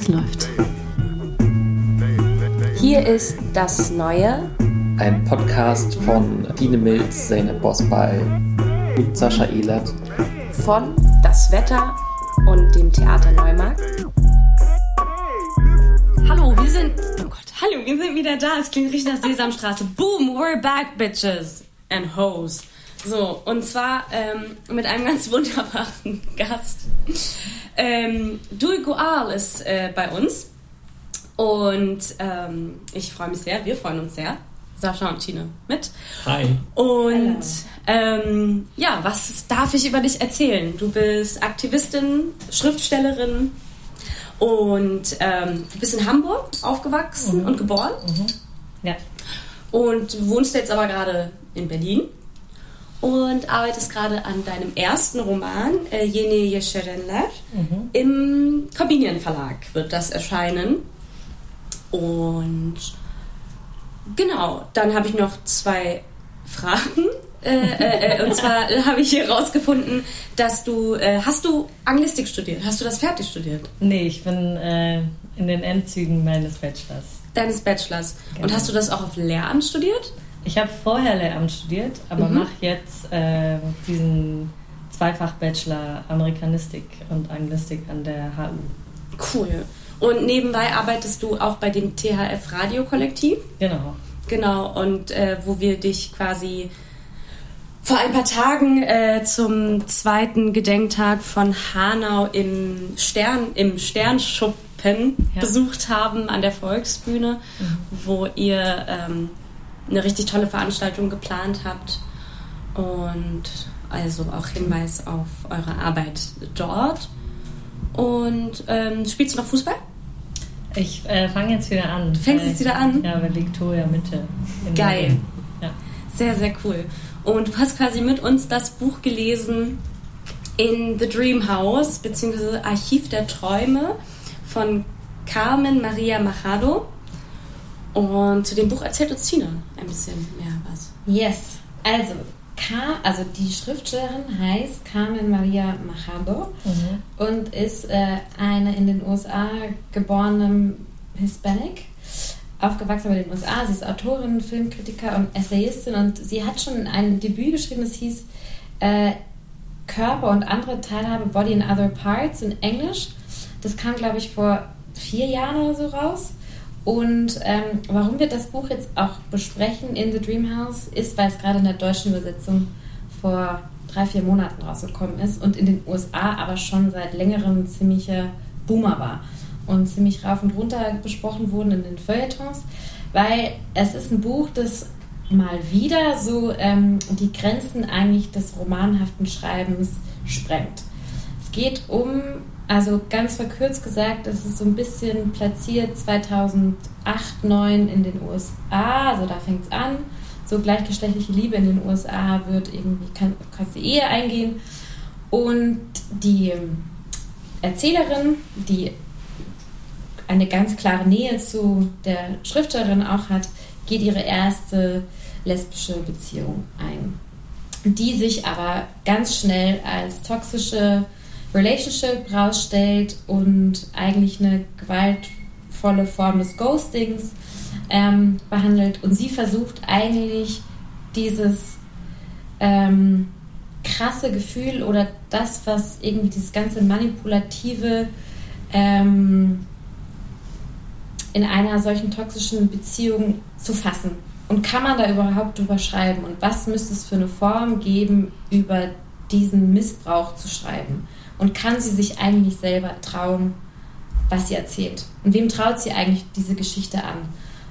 Es läuft. Hier ist das Neue. Ein Podcast von Dine Milz, Zeynep Bosbal und Sascha Ehlert. Von Das Wetter und dem Theater Neumarkt. Hallo, wir sind. Oh Gott, hallo, wir sind wieder da. Es klingt richtig nach Sesamstraße. Boom, we're back, bitches and hoes. So, und zwar ähm, mit einem ganz wunderbaren Gast. Ähm, Dui Goal ist äh, bei uns. Und ähm, ich freue mich sehr, wir freuen uns sehr. Sascha und Tine mit. Hi. Und ähm, ja, was darf ich über dich erzählen? Du bist Aktivistin, Schriftstellerin und ähm, du bist in Hamburg aufgewachsen Mhm. und geboren. Ja. Und du wohnst jetzt aber gerade in Berlin und arbeitest gerade an deinem ersten Roman, äh, Yeni Yeşerenler. Mhm. Im Corbinian Verlag wird das erscheinen. Und genau, dann habe ich noch zwei Fragen. Äh, äh, äh, und zwar äh, habe ich hier rausgefunden, dass du, äh, hast du Anglistik studiert? Hast du das fertig studiert? Nee, ich bin äh, in den Endzügen meines Bachelors. Deines Bachelors. Und Genau. hast du das auch auf Lehramt studiert? Ich habe vorher Lehramt studiert, aber Mhm. mache jetzt äh, diesen Zweifach-Bachelor Amerikanistik und Anglistik an der HU. Cool. Und nebenbei arbeitest du auch bei dem THF Radio Kollektiv? Genau. Genau, und äh, wo wir dich quasi vor ein paar Tagen äh, zum zweiten Gedenktag von Hanau im Stern, im Sternschuppen Ja. besucht haben an der Volksbühne, wo ihr ähm, eine richtig tolle Veranstaltung geplant habt. Und also auch Hinweis auf eure Arbeit dort. Und ähm, spielst du noch Fußball? Ich äh, fange jetzt wieder an. Du fängst jetzt wieder an? Ja, bei Victoria Mitte. Geil. Ja. Sehr, sehr cool. Und du hast quasi mit uns das Buch gelesen in The Dream House, beziehungsweise Archiv der Träume von Carmen Maria Machado. Und zu dem Buch erzählt uns Tina ein bisschen mehr was. Yes. Also, Ka also die Schriftstellerin heißt Carmen Maria Machado Mhm. und ist äh, eine in den USA geborene Hispanic, aufgewachsen in den USA. Sie ist Autorin, Filmkritiker und Essayistin und sie hat schon ein Debüt geschrieben, das hieß äh, Körper und andere Teilhabe, Body and Other Parts in Englisch. Das kam, glaube ich, vor vier Jahren oder so raus. Und ähm, warum wir das Buch jetzt auch besprechen in The Dream House, ist, weil es gerade in der deutschen Übersetzung vor drei, vier Monaten rausgekommen ist und in den USA aber schon seit längerem ziemlicher Boomer war und ziemlich rauf und runter besprochen wurden in den Feuilletons, weil es ist ein Buch, das mal wieder so ähm, die Grenzen eigentlich des romanhaften Schreibens sprengt. Es geht um, also ganz verkürzt gesagt, es ist so ein bisschen platziert 2008, 2009 in den USA, also da fängt es an. So gleichgeschlechtliche Liebe in den USA wird irgendwie, kann, kannst die Ehe eingehen. Und die Erzählerin, die eine ganz klare Nähe zu der Schriftstellerin auch hat, geht ihre erste lesbische Beziehung ein, die sich aber ganz schnell als toxische Relationship rausstellt und eigentlich eine gewaltvolle Form des Ghostings ähm, behandelt. Und sie versucht eigentlich dieses ähm, krasse Gefühl oder das, was irgendwie dieses ganze manipulative ähm, in einer solchen toxischen Beziehung zu fassen. Und kann man da überhaupt drüber schreiben? Und was müsste es für eine Form geben, über diesen Missbrauch zu schreiben? Und kann sie sich eigentlich selber trauen, was sie erzählt? Und wem traut sie eigentlich diese Geschichte an?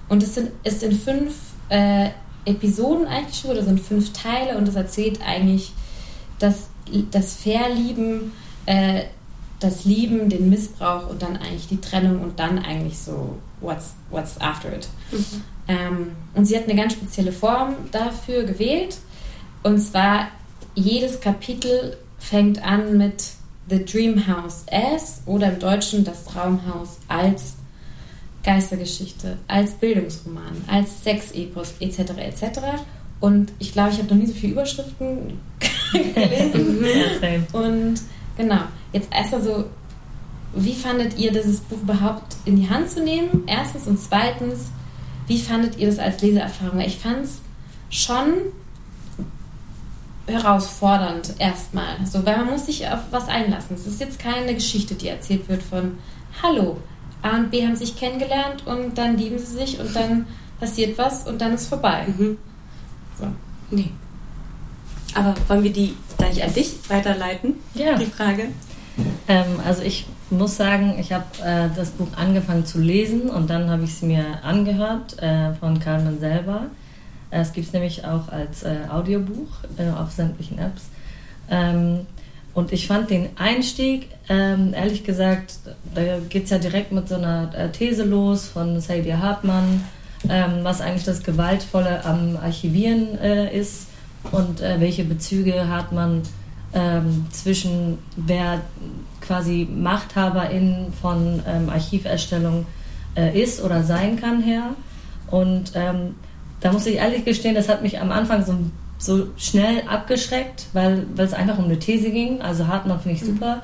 Und es sind, es sind fünf äh, Episoden eigentlich schon, oder sind fünf Teile und es erzählt eigentlich das, das Verlieben, äh, das Lieben, den Missbrauch und dann eigentlich die Trennung und dann eigentlich so, what's, what's after it. Ähm, und sie hat eine ganz spezielle Form dafür gewählt. Und zwar jedes Kapitel fängt an mit The Dream House as oder im Deutschen das Traumhaus als Geistergeschichte, als Bildungsroman, als Sexepos etc. etc. Und ich glaube, ich habe noch nie so viele Überschriften gelesen. Und genau, jetzt erst mal so wie fandet ihr dieses Buch überhaupt in die Hand zu nehmen? Erstens und zweitens, wie fandet ihr das als Leseerfahrung? Ich fand es schon herausfordernd erstmal, so, weil man muss sich auf was einlassen. Es ist jetzt keine Geschichte, die erzählt wird von Hallo, A und B haben sich kennengelernt und dann lieben sie sich und dann passiert was und dann ist vorbei. Mhm. So. Nee. Aber wollen wir die gleich an dich weiterleiten? Ja. Die Frage. Ähm, also ich muss sagen, ich habe äh, das Buch angefangen zu lesen und dann habe ich es mir angehört äh, von Carmen selber. Äh, es gibt es nämlich auch als äh, Audiobuch äh, auf sämtlichen Apps. Ähm, und ich fand den Einstieg, ähm, ehrlich gesagt, da geht es ja direkt mit so einer äh, These los von Sadie Hartmann, ähm, was eigentlich das Gewaltvolle am Archivieren äh, ist und äh, welche Bezüge hat man ähm, zwischen wer quasi Machthaberin von ähm, Archiverstellung ist oder sein kann her. Und ähm, da muss ich ehrlich gestehen, das hat mich am Anfang so, so schnell abgeschreckt, weil, weil es einfach um eine These ging. Also Hartmann finde ich super.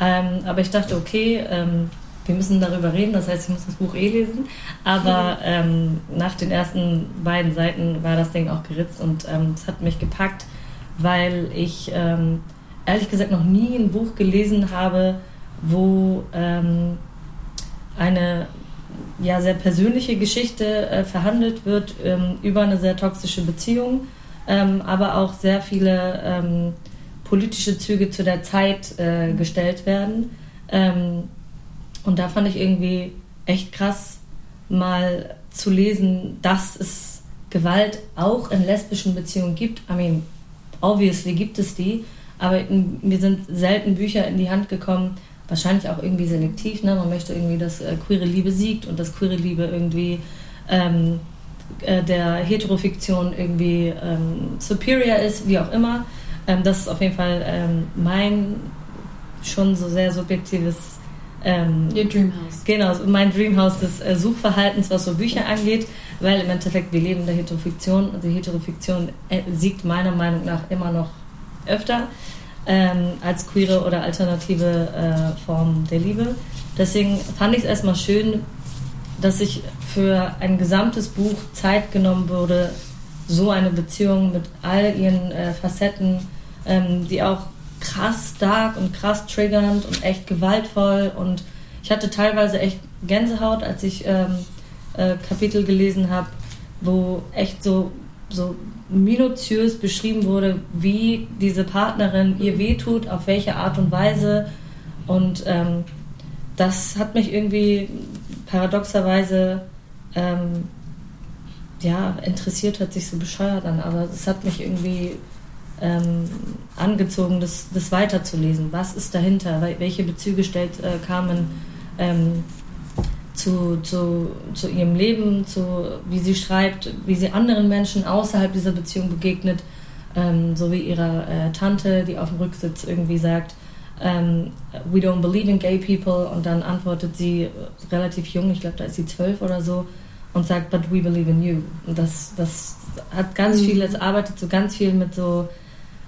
Ähm, aber ich dachte, okay, ähm, wir müssen darüber reden, das heißt, ich muss das Buch eh lesen. Aber ähm, nach den ersten beiden Seiten war das Ding auch geritzt und ähm, es hat mich gepackt, weil ich ähm, ehrlich gesagt noch nie ein Buch gelesen habe, wo ähm, eine ja, sehr persönliche Geschichte äh, verhandelt wird ähm, über eine sehr toxische Beziehung, ähm, aber auch sehr viele ähm, politische Züge zu der Zeit äh, gestellt werden. Ähm, und da fand ich irgendwie echt krass, mal zu lesen, dass es Gewalt auch in lesbischen Beziehungen gibt. I mean, obviously gibt es die, aber mir sind selten Bücher in die Hand gekommen, wahrscheinlich auch irgendwie selektiv. Ne? Man möchte irgendwie, dass äh, queere Liebe siegt und dass queere Liebe irgendwie ähm, äh, der Heterofiktion irgendwie ähm, superior ist, wie auch immer. Ähm, das ist auf jeden Fall ähm, mein schon so sehr subjektives ähm, Your Dreamhouse. Genau, mein Dreamhouse des äh, Suchverhaltens, was so Bücher angeht, weil im Endeffekt wir leben in der Heterofiktion und die Heterofiktion äh, siegt meiner Meinung nach immer noch öfter ähm, als queere oder alternative äh, Form der Liebe. Deswegen fand ich es erstmal schön, dass sich für ein gesamtes Buch Zeit genommen wurde, so eine Beziehung mit all ihren äh, Facetten, ähm, die auch krass stark und krass triggernd und echt gewaltvoll und ich hatte teilweise echt Gänsehaut, als ich ähm, äh, Kapitel gelesen habe, wo echt so, so minutiös beschrieben wurde, wie diese Partnerin ihr wehtut, auf welche Art und Weise und ähm, das hat mich irgendwie paradoxerweise ähm, ja, interessiert, hört sich so bescheuert an, aber es hat mich irgendwie ähm, angezogen, das, das weiterzulesen. Was ist dahinter? Welche Bezüge stellt äh, Carmen ähm, zu, zu, zu ihrem Leben, zu wie sie schreibt, wie sie anderen Menschen außerhalb dieser Beziehung begegnet, ähm, so wie ihrer äh, Tante, die auf dem Rücksitz irgendwie sagt, ähm, we don't believe in gay people und dann antwortet sie äh, relativ jung, ich glaube, da ist sie zwölf oder so, und sagt, but we believe in you. Und das, das hat ganz mhm. viel, es arbeitet so ganz viel mit so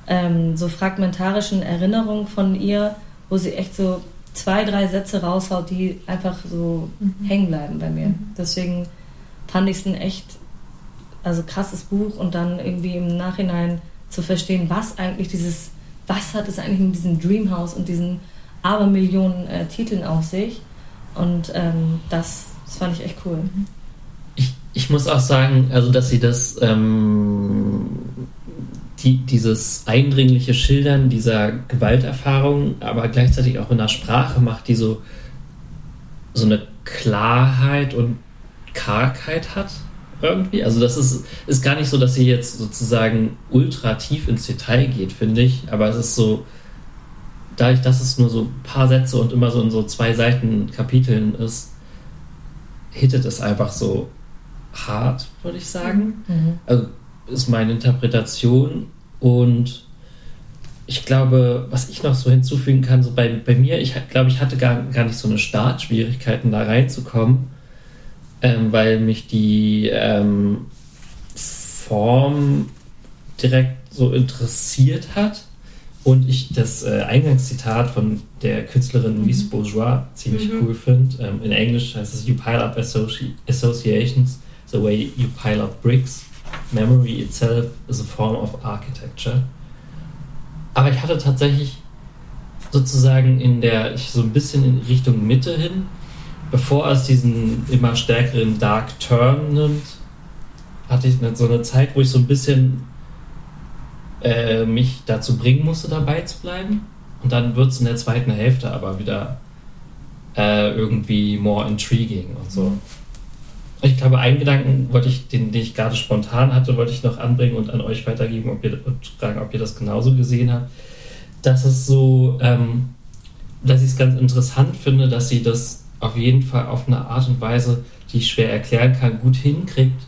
ähm, so fragmentarischen Erinnerungen von ihr, wo sie echt so zwei, drei Sätze raushaut, die einfach so mhm. hängen bleiben bei mir. Mhm. Deswegen fand ich es ein echt also krasses Buch und dann irgendwie im Nachhinein zu verstehen, was eigentlich dieses, was hat es eigentlich mit diesem Dreamhouse und diesen Abermillionen äh, Titeln auf sich. Und ähm, das, das fand ich echt cool. Ich, ich muss auch sagen, also dass sie das ähm, die, dieses eindringliche Schildern dieser Gewalterfahrung, aber gleichzeitig auch in der Sprache macht, die so, so eine Klarheit und Kargheit hat irgendwie. Also das ist, ist gar nicht so, dass sie jetzt sozusagen ultra tief ins Detail geht, finde ich, aber es ist so, dadurch, dass es nur so ein paar Sätze und immer so in so zwei Seiten Kapiteln ist, hittet es einfach so hart, würde ich sagen. Mhm. Also ist meine Interpretation. Und ich glaube, was ich noch so hinzufügen kann, so bei, bei mir, ich glaube, ich hatte gar, gar nicht so eine Startschwierigkeiten, da reinzukommen, ähm, weil mich die ähm, Form direkt so interessiert hat, Und ich das äh, Eingangszitat von der Künstlerin Mhm. Louise Bourgeois ziemlich cool finde. Ähm, in Englisch heißt es You pile up associ associations the way you pile up bricks. Memory itself is a form of architecture. Aber ich hatte tatsächlich sozusagen in der, so ein bisschen in Richtung Mitte hin, bevor es diesen immer stärkeren Dark Turn nimmt, hatte ich so eine Zeit, wo ich so ein bisschen äh, mich dazu bringen musste, dabei zu bleiben. Und dann wird es in der zweiten Hälfte aber wieder äh, irgendwie more intriguing und so. Ich glaube, einen Gedanken wollte ich, den, den ich gerade spontan hatte, wollte ich noch anbringen und an euch weitergeben ob ihr, und fragen, ob ihr das genauso gesehen habt. Dass es so, ähm, dass ich es ganz interessant finde, dass sie das auf jeden Fall auf eine Art und Weise, die ich schwer erklären kann, gut hinkriegt,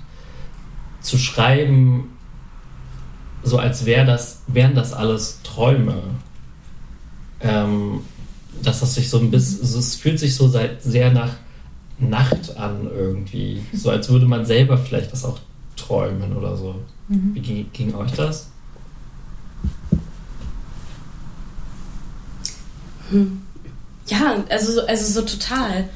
zu schreiben, so als wär das, wären das alles Träume. Ähm, dass das sich so ein bisschen, es fühlt sich so sehr nach Nacht an irgendwie. So als würde man selber vielleicht das auch träumen oder so. Wie ging, ging euch das? Ja, also, so- also so total.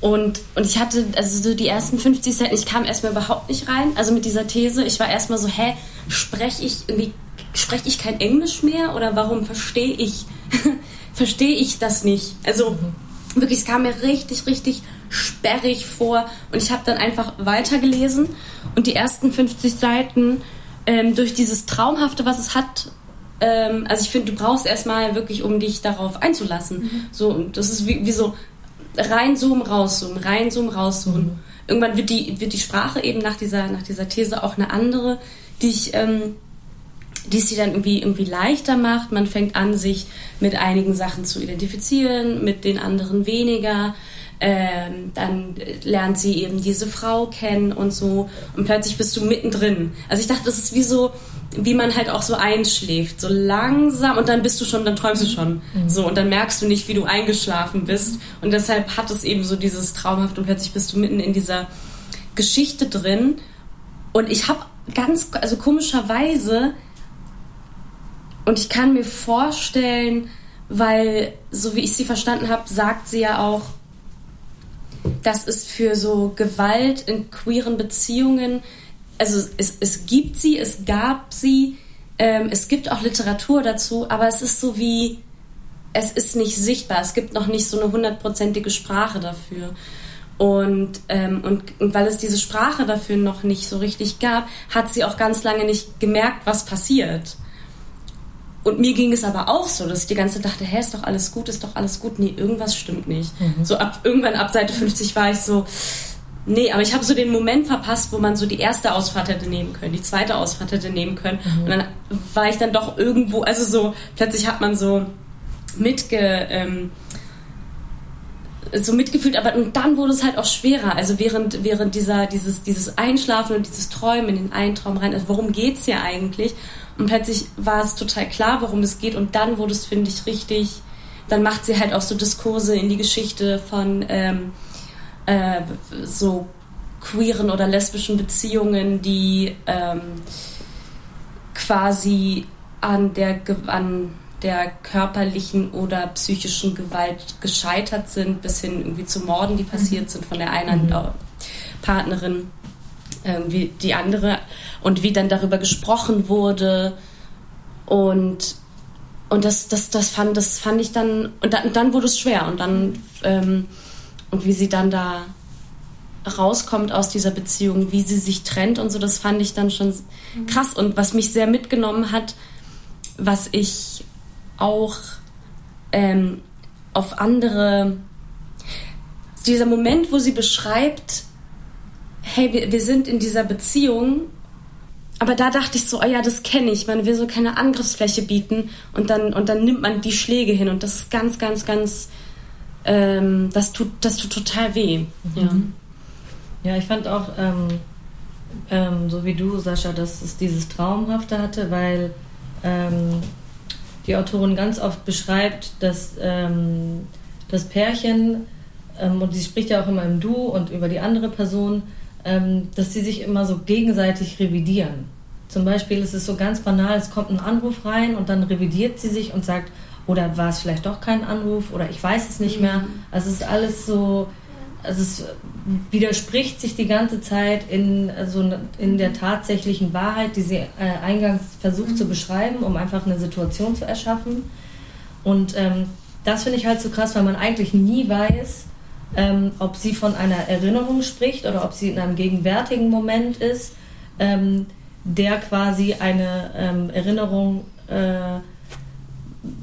Und, und ich hatte, also so die ersten 50 Seiten, ich kam erstmal überhaupt nicht rein, also mit dieser These. Ich war erstmal so, hä, spreche ich irgendwie, spreche ich kein Englisch mehr oder warum verstehe ich, verstehe ich das nicht? Also wirklich, es kam mir richtig, richtig sperrig vor und ich habe dann einfach weitergelesen und die ersten 50 Seiten ähm, durch dieses Traumhafte, was es hat, ähm, also ich finde, du brauchst erstmal wirklich, um dich darauf einzulassen. So, und das ist wie, wie so reinzoomen, rauszoomen, reinzoomen, rauszoomen. Irgendwann wird die, wird die Sprache eben nach dieser, nach dieser These auch eine andere, die ich, ähm, die es sie dann irgendwie, irgendwie leichter macht. Man fängt an, sich mit einigen Sachen zu identifizieren, mit den anderen weniger. Ähm, dann lernt sie eben diese Frau kennen und so. Und plötzlich bist du mittendrin. Also ich dachte, das ist wie so, wie man halt auch so einschläft. So langsam und dann bist du schon, dann träumst du schon. So und dann merkst du nicht, wie du eingeschlafen bist. Und deshalb hat es eben so dieses Traumhaft und plötzlich bist du mitten in dieser Geschichte drin. Und ich habe ganz, also komischerweise, und ich kann mir vorstellen, weil, so wie ich sie verstanden habe, sagt sie ja auch, dass es für so Gewalt in queeren Beziehungen, also es, es gibt sie, es gab sie, ähm, es gibt auch Literatur dazu, aber es ist so wie, es ist nicht sichtbar, es gibt noch nicht so eine hundertprozentige Sprache dafür. Und, ähm, und, und weil es diese Sprache dafür noch nicht so richtig gab, hat sie auch ganz lange nicht gemerkt, was passiert. Und mir ging es aber auch so, dass ich die ganze Zeit dachte, hä, ist doch alles gut, ist doch alles gut. Nee, irgendwas stimmt nicht. So ab irgendwann ab Seite 50 war ich so, nee, aber ich habe so den Moment verpasst, wo man so die erste Ausfahrt hätte nehmen können, die zweite Ausfahrt hätte nehmen können. Und dann war ich dann doch irgendwo, also so, plötzlich hat man so mitge, ähm, so mitgefühlt, aber und dann wurde es halt auch schwerer. Also während, während dieser, dieses, dieses Einschlafen und dieses Träumen in den einen Traum rein, also worum geht's hier eigentlich? Und plötzlich war es total klar, worum es geht. Und dann wurde es, finde ich, richtig. Dann macht sie halt auch so Diskurse in die Geschichte von ähm, äh, so queeren oder lesbischen Beziehungen, die ähm, quasi an der, an der körperlichen oder psychischen Gewalt gescheitert sind, bis hin irgendwie zu Morden, die passiert sind von der einen äh, Partnerin irgendwie die andere und wie dann darüber gesprochen wurde. Und und das das das fand das fand ich dann und dann, dann wurde es schwer und dann ähm, und wie sie dann da rauskommt aus dieser Beziehung, wie sie sich trennt und so, das fand ich dann schon krass. Und was mich sehr mitgenommen hat, was ich auch ähm, auf andere dieser Moment, wo sie beschreibt, hey, wir, wir sind in dieser Beziehung, aber da dachte ich so, oh ja, das kenne ich, man will so keine Angriffsfläche bieten und dann, und dann nimmt man die Schläge hin und das ist ganz, ganz, ganz, ähm, das, tut, das tut total weh. Ja. Ja, ich fand auch, ähm, ähm, so wie du, Sascha, dass es dieses Traumhafte hatte, weil ähm, die Autorin ganz oft beschreibt, dass ähm, das Pärchen, ähm, und sie spricht ja auch immer im Du und über die andere Person, dass sie sich immer so gegenseitig revidieren. zum Beispiel ist es so ganz banal, es kommt ein Anruf rein und dann revidiert sie sich und sagt, oder war es vielleicht doch kein Anruf oder ich weiß es nicht mehr. Also es ist alles so, also es widerspricht sich die ganze Zeit in, also in der tatsächlichen Wahrheit, die sie äh, eingangs versucht zu beschreiben, um einfach eine Situation zu erschaffen. Und ähm, das finde ich halt so krass, weil man eigentlich nie weiß, ähm, ob sie von einer Erinnerung spricht oder ob sie in einem gegenwärtigen Moment ist, ähm, der quasi eine ähm, Erinnerung äh,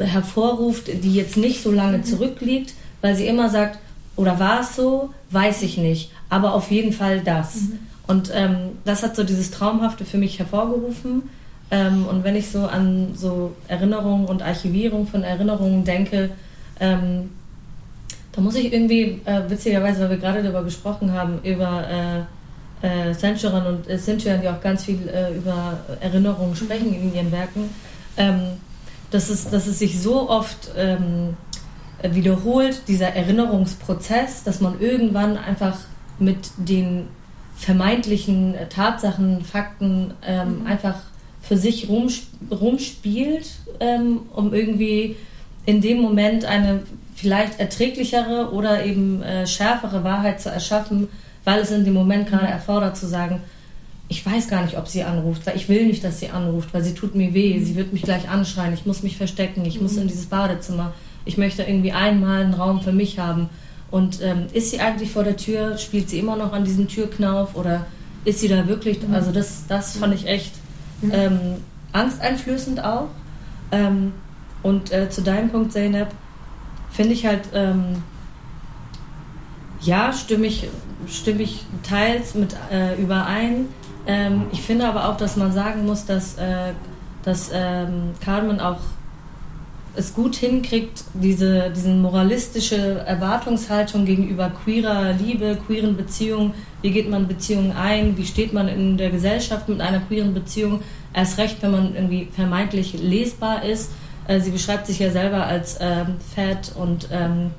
hervorruft, die jetzt nicht so lange mhm. zurückliegt, weil sie immer sagt, oder war es so, weiß ich nicht, aber auf jeden Fall das. Mhm. Und ähm, das hat so dieses Traumhafte für mich hervorgerufen. Ähm, und wenn ich so an so Erinnerungen und Archivierung von Erinnerungen denke, ähm, da muss ich irgendwie, äh, witzigerweise, weil wir gerade darüber gesprochen haben, über äh, äh, Sanchuran und äh, Sinchuan, die auch ganz viel äh, über Erinnerungen sprechen in ihren Werken, ähm, dass, es, dass es sich so oft ähm, wiederholt, dieser Erinnerungsprozess, dass man irgendwann einfach mit den vermeintlichen Tatsachen, Fakten ähm, mhm. einfach für sich rumspielt, ähm, um irgendwie in dem Moment eine vielleicht erträglichere oder eben äh, schärfere Wahrheit zu erschaffen, weil es in dem Moment gerade erfordert zu sagen, ich weiß gar nicht, ob sie anruft, weil ich will nicht, dass sie anruft, weil sie tut mir weh, sie wird mich gleich anschreien, ich muss mich verstecken, ich muss in dieses Badezimmer, ich möchte irgendwie einmal einen Raum für mich haben. Und ähm, ist sie eigentlich vor der Tür, spielt sie immer noch an diesem Türknauf oder ist sie da wirklich, also das, das fand ich echt ähm, angsteinflößend auch. Ähm, und äh, zu deinem Punkt, Zeynep, finde ich halt, ähm, ja, stimme ich, stimme ich teils mit äh, überein. Ähm, ich finde aber auch, dass man sagen muss, dass, äh, dass ähm, Carmen auch es gut hinkriegt, diese diesen moralistische Erwartungshaltung gegenüber queerer Liebe, queeren Beziehungen, wie geht man Beziehungen ein, wie steht man in der Gesellschaft mit einer queeren Beziehung, erst recht, wenn man irgendwie vermeintlich lesbar ist, äh, sie beschreibt sich ja selber als ähm, fat und ähm,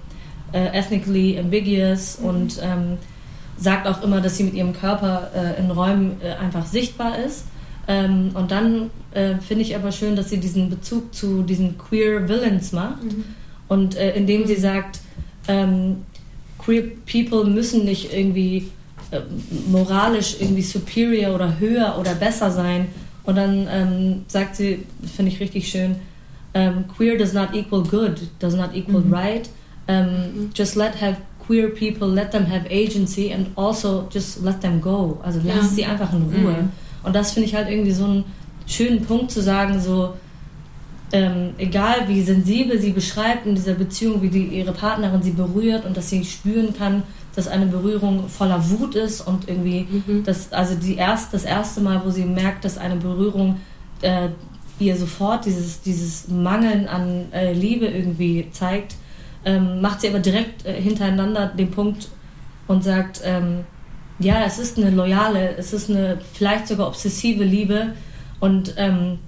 äh, ethnically ambiguous mhm. und ähm, sagt auch immer, dass sie mit ihrem Körper äh, in Räumen äh, einfach sichtbar ist. Ähm, und dann äh, finde ich aber schön, dass sie diesen Bezug zu diesen queer Villains macht mhm. und indem sie sagt, ähm, queer people müssen nicht irgendwie moralisch irgendwie superior oder höher oder besser sein. Und dann ähm, sagt sie, finde ich richtig schön, um, queer does not equal good, does not equal mm -hmm. right. Um, mm -hmm. Just let have queer people, let them have agency and also just let them go. Also lass ja. sie einfach in Ruhe. Mhm. Und das finde ich halt irgendwie so einen schönen Punkt zu sagen, so ähm, egal wie sensibel sie beschreibt in dieser Beziehung, wie die, ihre Partnerin sie berührt und dass sie spüren kann, dass eine Berührung voller Wut ist und irgendwie mhm. das, also die erst, das erste Mal, wo sie merkt, dass eine Berührung äh, ihr sofort dieses, dieses Mangeln an äh, Liebe irgendwie zeigt, ähm, macht sie aber direkt äh, hintereinander den Punkt und sagt, ähm, ja, es ist eine loyale, es ist eine vielleicht sogar obsessive Liebe und ähm,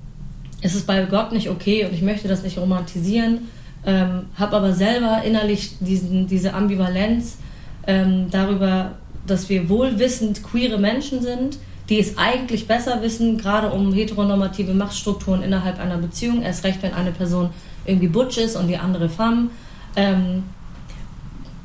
es ist bei Gott nicht okay und ich möchte das nicht romantisieren, ähm, habe aber selber innerlich diesen, diese Ambivalenz ähm, darüber, dass wir wohlwissend queere Menschen sind, die es eigentlich besser wissen, gerade um heteronormative Machtstrukturen innerhalb einer Beziehung, erst recht, wenn eine Person irgendwie butch ist und die andere femme. Ähm,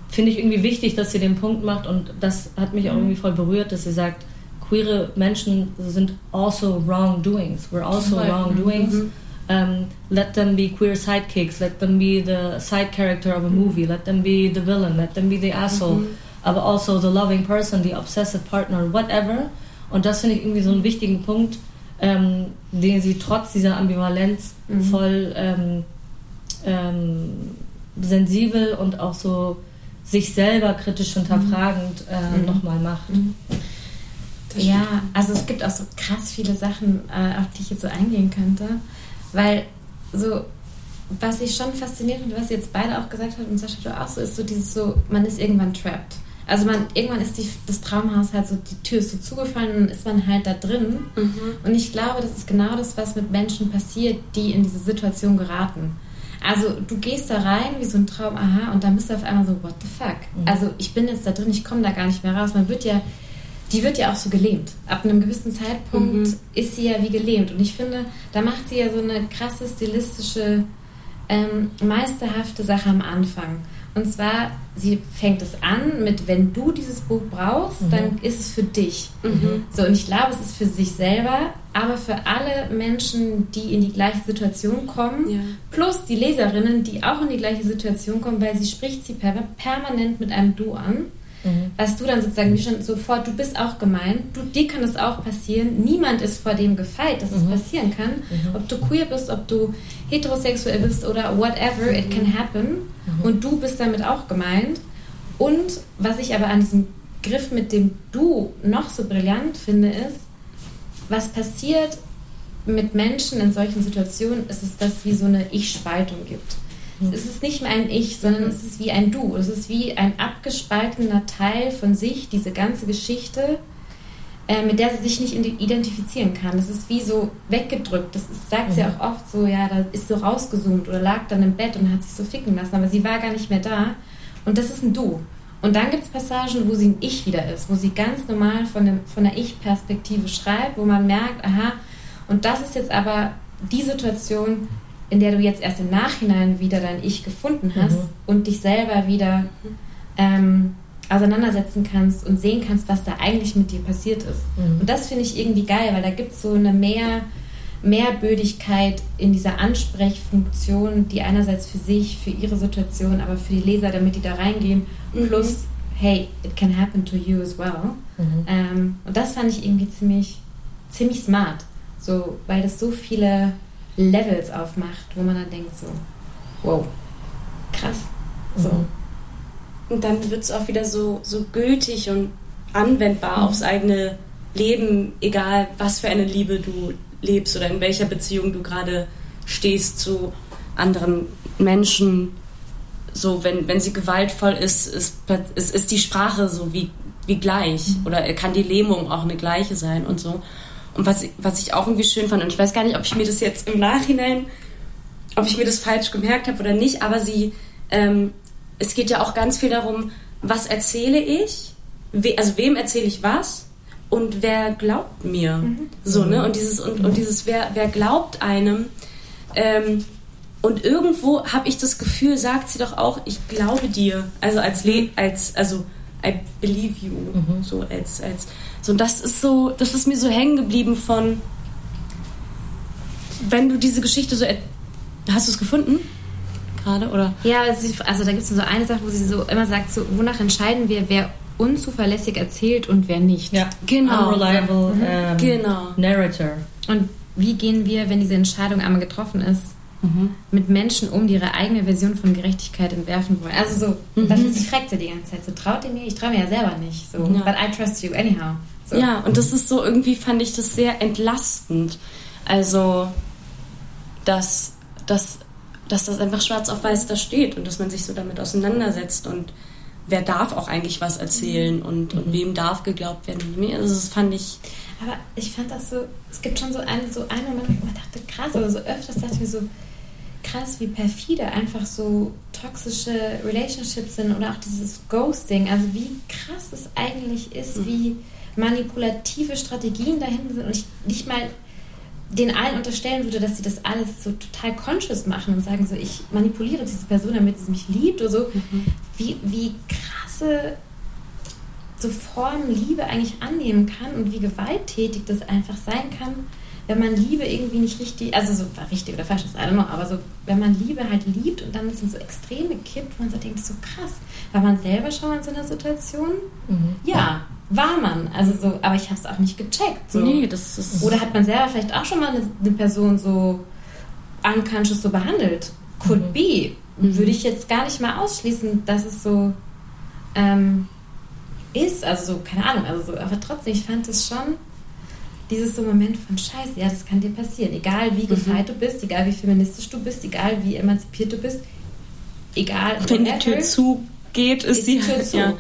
Finde ich irgendwie wichtig, dass sie den Punkt macht und das hat mich auch mhm. irgendwie voll berührt, dass sie sagt, queere Menschen sind also wrongdoings. We're also wrongdoings. Mhm. Um, let them be queer sidekicks, let them be the side character of a movie, let them be the villain, let them be the asshole, mhm. aber also the loving person, the obsessive partner, whatever. Und das finde ich irgendwie so einen wichtigen Punkt, ähm, den sie trotz dieser Ambivalenz mhm. voll ähm, ähm, sensibel und auch so sich selber kritisch hinterfragend äh, mhm. nochmal macht. Mhm. Ja, also es gibt auch so krass viele Sachen, äh, auf die ich jetzt so eingehen könnte, weil so was ich schon fasziniert und was jetzt beide auch gesagt haben und Sascha du auch so ist so dieses so man ist irgendwann trapped also man, irgendwann ist die, das Traumhaus halt so, die Tür ist so zugefallen und dann ist man halt da drin. Mhm. Und ich glaube, das ist genau das, was mit Menschen passiert, die in diese Situation geraten. Also du gehst da rein wie so ein Traum, aha, und dann bist du auf einmal so, what the fuck? Mhm. Also ich bin jetzt da drin, ich komme da gar nicht mehr raus. Man wird ja, die wird ja auch so gelähmt. Ab einem gewissen Zeitpunkt mhm. ist sie ja wie gelähmt. Und ich finde, da macht sie ja so eine krasse stilistische, ähm, meisterhafte Sache am Anfang. Und zwar, sie fängt es an mit, wenn du dieses Buch brauchst, mhm. dann ist es für dich. Mhm. So, und ich glaube, es ist für sich selber, aber für alle Menschen, die in die gleiche Situation kommen, ja. plus die Leserinnen, die auch in die gleiche Situation kommen, weil sie spricht sie per permanent mit einem Du an. Mhm. Was du dann sozusagen wie schon sofort, du bist auch gemein, du, dir kann es auch passieren. Niemand ist vor dem gefeit, dass mhm. es passieren kann. Mhm. Ob du queer bist, ob du heterosexuell bist oder whatever, it can happen. Mhm. Und du bist damit auch gemeint. Und was ich aber an diesem Griff mit dem Du noch so brillant finde, ist, was passiert mit Menschen in solchen Situationen, ist es, dass es wie so eine Ich-Spaltung gibt. Es ist nicht mehr ein Ich, sondern es ist wie ein Du. Es ist wie ein abgespaltener Teil von sich, diese ganze Geschichte, äh, mit der sie sich nicht identifizieren kann. Das ist wie so weggedrückt. Das sagt mhm. sie auch oft so, ja, da ist so rausgezoomt oder lag dann im Bett und hat sich so ficken lassen, aber sie war gar nicht mehr da. Und das ist ein Du. Und dann gibt es Passagen, wo sie ein Ich wieder ist, wo sie ganz normal von, dem, von der Ich-Perspektive schreibt, wo man merkt, aha, und das ist jetzt aber die Situation, in der du jetzt erst im Nachhinein wieder dein Ich gefunden hast mhm. und dich selber wieder ähm, auseinandersetzen kannst und sehen kannst, was da eigentlich mit dir passiert ist. Mhm. Und das finde ich irgendwie geil, weil da gibt es so eine mehr Mehrbödigkeit in dieser Ansprechfunktion, die einerseits für sich, für ihre Situation, aber für die Leser, damit die da reingehen, mhm. plus, hey, it can happen to you as well. Mhm. Ähm, und das fand ich irgendwie ziemlich, ziemlich smart, so, weil das so viele Levels aufmacht, wo man dann denkt so, wow, krass. So. Mhm. Und dann wird es auch wieder so, so gültig und anwendbar mhm. aufs eigene Leben, egal was für eine Liebe du lebst oder in welcher Beziehung du gerade stehst zu anderen Menschen. So, wenn, wenn sie gewaltvoll ist, ist, ist, ist die Sprache so wie, wie gleich. Mhm. Oder kann die Lähmung auch eine gleiche sein und so. Und was, was ich auch irgendwie schön fand, und ich weiß gar nicht, ob ich mir das jetzt im Nachhinein, ob ich mir das falsch gemerkt habe oder nicht, aber sie, ähm, es geht ja auch ganz viel darum, was erzähle ich, we, also wem erzähle ich was und wer glaubt mir. Mhm. So, ne? Und dieses, und, und dieses, wer, wer glaubt einem, ähm, und irgendwo habe ich das Gefühl, sagt sie doch auch, ich glaube dir. Also als, Le als also I believe you. Mhm. So als, als so, das ist so, das ist mir so hängen geblieben von, wenn du diese Geschichte so. Hast du es gefunden? Gerade, oder? Ja, also da gibt es so eine Sache, wo sie so immer sagt, so, wonach entscheiden wir, wer unzuverlässig erzählt und wer nicht. Ja, genau. Unreliable mhm. ähm, genau. Narrator. Und wie gehen wir, wenn diese Entscheidung einmal getroffen ist, mhm. mit Menschen um, die ihre eigene Version von Gerechtigkeit entwerfen wollen? Also so, mhm. das fragt sie die ganze Zeit. So, traut ihr mir? Ich traue mir ja selber nicht. So, ja. but I trust you anyhow. So. Ja, und das ist so, irgendwie fand ich das sehr entlastend. Also, dass, dass, dass das einfach schwarz auf weiß da steht und dass man sich so damit auseinandersetzt und wer darf auch eigentlich was erzählen und, und mhm. wem darf geglaubt werden. Also das fand ich. Aber ich fand das so, es gibt schon so einen, so einen Moment, wo man dachte, krass, oder so öfters dachte ich mir so, krass, wie perfide einfach so toxische Relationships sind oder auch dieses Ghosting. Also wie krass es eigentlich ist, mhm. wie manipulative Strategien dahinter sind und ich nicht mal den allen unterstellen würde, dass sie das alles so total conscious machen und sagen so, ich manipuliere diese Person, damit sie mich liebt oder so. Mhm. Wie, wie krasse so Formen Liebe eigentlich annehmen kann und wie gewalttätig das einfach sein kann, wenn man Liebe irgendwie nicht richtig, also so richtig oder falsch ist, I don't know, aber so, wenn man Liebe halt liebt und dann sind so Extreme kippt, man so denkt, so krass, war man selber schon mal in so einer Situation? Mhm. Ja, war man. Also so, aber ich habe es auch nicht gecheckt. So. Nee, das ist. Oder hat man selber vielleicht auch schon mal eine, eine Person so unconscious so behandelt? Could mhm. be. Mhm. Würde ich jetzt gar nicht mal ausschließen, dass es so ähm, ist. Also so, keine Ahnung, also so, aber trotzdem, ich fand es schon dieses so Moment von Scheiße, ja, das kann dir passieren. Egal wie mhm. gefeit du bist, egal wie feministisch du bist, egal wie emanzipiert du bist, egal. Wenn die Tür zugeht, ist, ist die Tür halt, zu. Ja.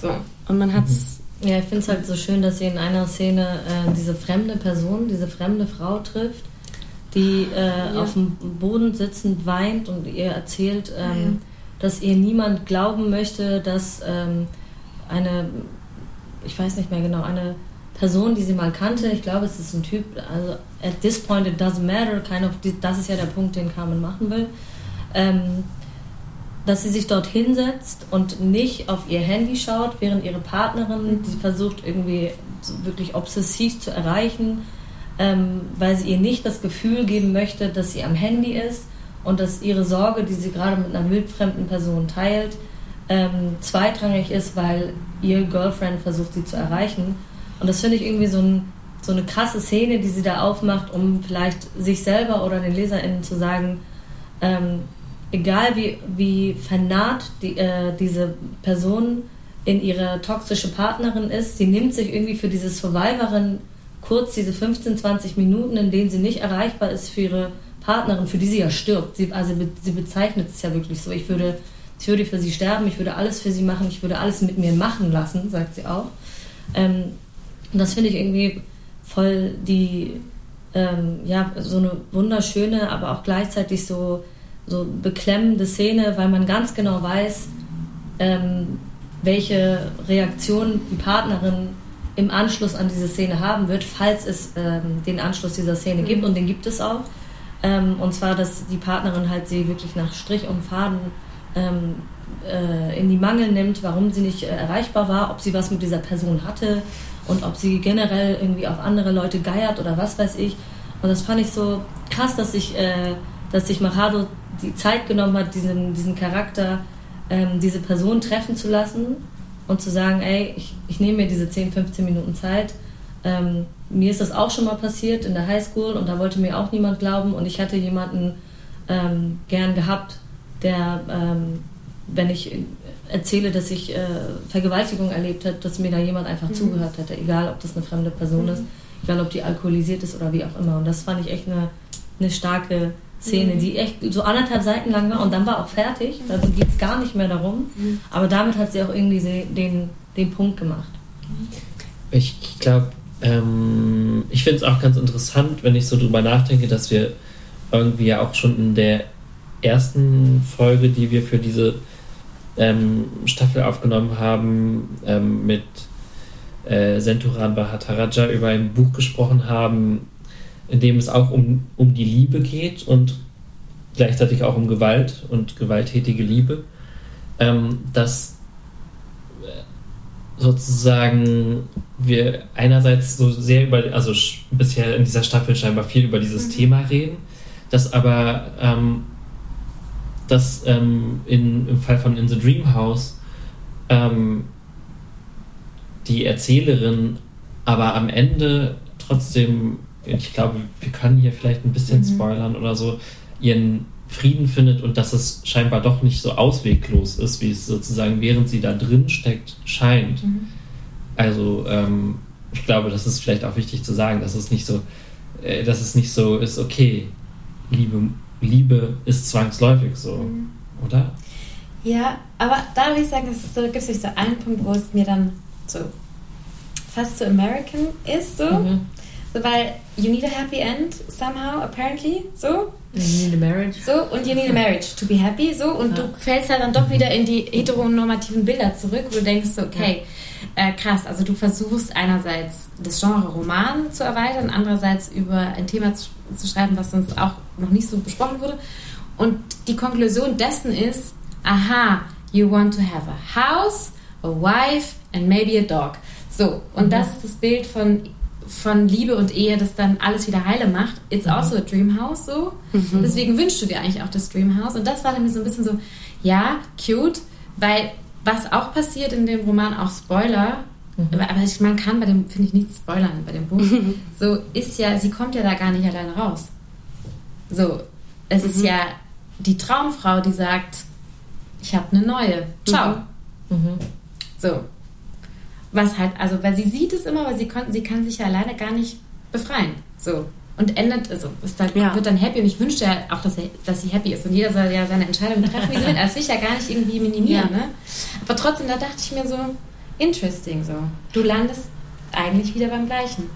So. Und man hat es ja, ich finde es halt so schön, dass sie in einer Szene äh, diese fremde Person, diese fremde Frau trifft, die äh, ja. auf dem Boden sitzend weint und ihr erzählt, ähm, ja. dass ihr niemand glauben möchte, dass ähm, eine ich weiß nicht mehr genau, eine Person, die sie mal kannte. Ich glaube, es ist ein Typ, also at this point it doesn't matter, kind of, das ist ja der Punkt, den Carmen machen will. Ähm, dass sie sich dort hinsetzt und nicht auf ihr Handy schaut, während ihre Partnerin, die versucht irgendwie wirklich obsessiv zu erreichen, ähm, weil sie ihr nicht das Gefühl geben möchte, dass sie am Handy ist und dass ihre Sorge, die sie gerade mit einer wildfremden Person teilt, ähm, zweitrangig ist, weil ihr Girlfriend versucht, sie zu erreichen. Und das finde ich irgendwie so, ein, so eine krasse Szene, die sie da aufmacht, um vielleicht sich selber oder den LeserInnen zu sagen, ähm, egal wie, wie vernarrt die, äh, diese Person in ihre toxische Partnerin ist, sie nimmt sich irgendwie für diese Survivorin kurz diese 15, 20 Minuten, in denen sie nicht erreichbar ist für ihre Partnerin, für die sie ja stirbt. Sie, also sie bezeichnet es ja wirklich so. Ich würde, ich würde für sie sterben, ich würde alles für sie machen, ich würde alles mit mir machen lassen, sagt sie auch. Ähm, und das finde ich irgendwie voll die, ähm, ja, so eine wunderschöne, aber auch gleichzeitig so, so beklemmende Szene, weil man ganz genau weiß, ähm, welche Reaktion die Partnerin im Anschluss an diese Szene haben wird, falls es ähm, den Anschluss dieser Szene gibt. Und den gibt es auch. Ähm, und zwar, dass die Partnerin halt sie wirklich nach Strich und Faden ähm, äh, in die Mangel nimmt, warum sie nicht äh, erreichbar war, ob sie was mit dieser Person hatte und ob sie generell irgendwie auf andere Leute geiert oder was weiß ich. Und das fand ich so krass, dass sich, äh, dass sich Machado die Zeit genommen hat, diesen, diesen Charakter, ähm, diese Person treffen zu lassen und zu sagen, ey, ich, ich nehme mir diese 10, 15 Minuten Zeit. Ähm, mir ist das auch schon mal passiert in der Highschool und da wollte mir auch niemand glauben und ich hatte jemanden ähm, gern gehabt, der, ähm, wenn ich erzähle, dass ich äh, Vergewaltigung erlebt habe, dass mir da jemand einfach mhm. zugehört hätte, egal ob das eine fremde Person mhm. ist, egal ob die alkoholisiert ist oder wie auch immer. Und das fand ich echt eine, eine starke Szene, mhm. die echt so anderthalb Seiten lang war und dann war auch fertig. Also geht es gar nicht mehr darum. Mhm. Aber damit hat sie auch irgendwie den, den Punkt gemacht. Ich glaube, ähm, ich finde es auch ganz interessant, wenn ich so drüber nachdenke, dass wir irgendwie ja auch schon in der ersten Folge, die wir für diese ähm, Staffel aufgenommen haben, ähm, mit äh, Senturan Bahataraja über ein Buch gesprochen haben, in dem es auch um, um die Liebe geht und gleichzeitig auch um Gewalt und gewalttätige Liebe, ähm, dass äh, sozusagen wir einerseits so sehr über, also bisher in dieser Staffel scheinbar viel über dieses mhm. Thema reden, dass aber ähm, dass ähm, in, im Fall von In the Dream House ähm, die Erzählerin aber am Ende trotzdem ich glaube, wir können hier vielleicht ein bisschen mhm. spoilern oder so, ihren Frieden findet und dass es scheinbar doch nicht so ausweglos ist, wie es sozusagen während sie da drin steckt, scheint. Mhm. Also ähm, ich glaube, das ist vielleicht auch wichtig zu sagen, dass es nicht so, äh, dass es nicht so ist, okay, Liebe, Liebe ist zwangsläufig so, mhm. oder? Ja, aber da würde ich sagen, es so, gibt es so einen Punkt, wo es mir dann so fast so American ist, so. Mhm. So, weil you need a happy end somehow, apparently. So. You need a marriage. So, und you need a marriage to be happy. So, und ja. du fällst halt dann doch wieder in die heteronormativen Bilder zurück, wo du denkst, okay, ja. Äh, krass, also du versuchst einerseits das Genre Roman zu erweitern, andererseits über ein Thema zu, zu schreiben, was sonst auch noch nicht so besprochen wurde. Und die Konklusion dessen ist, aha, you want to have a house, a wife and maybe a dog. So, und mhm. das ist das Bild von von Liebe und Ehe das dann alles wieder heile macht. It's mhm. also a dream house so. Mhm. Deswegen wünschst du dir eigentlich auch das Dream House. Und das war dann so ein bisschen so, ja, cute, weil was auch passiert in dem Roman, auch Spoiler, mhm. aber ich, man kann bei dem, finde ich, nicht spoilern bei dem Buch, so ist ja, sie kommt ja da gar nicht alleine raus. So, es ist mhm. ja die Traumfrau, die sagt, ich habe eine neue. Ciao. Mhm. Mhm. So, was halt, also, weil sie sieht es immer, weil sie, konnten, sie kann sich ja alleine gar nicht befreien. So. Und endet, also ist dann, ja. wird dann happy und ich wünschte ja auch, dass, er, dass sie happy ist und jeder soll ja seine Entscheidung treffen, wie sie will. Das will ich ja gar nicht irgendwie minimieren, ja. ne? Aber trotzdem, da dachte ich mir so, interesting so. Du landest eigentlich wieder beim Gleichen.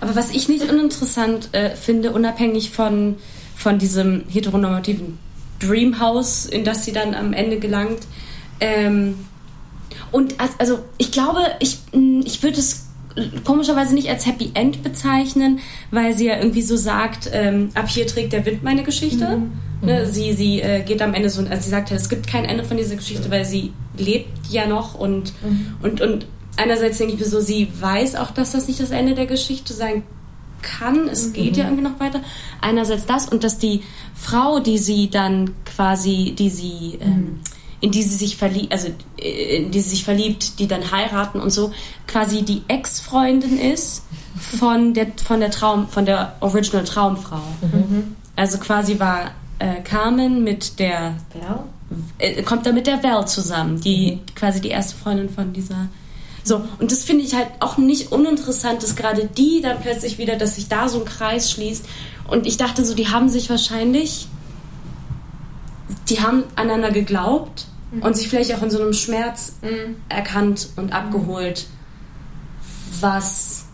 Aber was ich nicht uninteressant äh, finde, unabhängig von, von diesem heteronormativen Dreamhouse, in das sie dann am Ende gelangt, ähm, Und also ich glaube, ich, ich würde es komischerweise nicht als Happy End bezeichnen, weil sie ja irgendwie so sagt, ähm, ab hier trägt der Wind meine Geschichte. Mhm. Ne, sie sie äh, geht am Ende so, also sie sagt ja, es gibt kein Ende von dieser Geschichte, weil sie lebt ja noch und, mhm. und, und einerseits denke ich mir so, sie weiß auch, dass das nicht das Ende der Geschichte sein kann. Es mhm. geht ja irgendwie noch weiter. Einerseits das und dass die Frau, die sie dann quasi, die sie ähm, mhm in die sie sich verliebt, also äh, in die sie sich verliebt, die dann heiraten und so, quasi die Ex-Freundin ist von der von der Traum, von der Original Traumfrau. Mhm. Also quasi war äh, Carmen mit der? Äh, kommt da mit der Val zusammen, die mhm. quasi die erste Freundin von dieser. So, und das finde ich halt auch nicht uninteressant, dass gerade die dann plötzlich wieder, dass sich da so ein Kreis schließt. Und ich dachte so, die haben sich wahrscheinlich die haben aneinander geglaubt mhm. und sich vielleicht auch in so einem Schmerz mhm. erkannt und abgeholt, was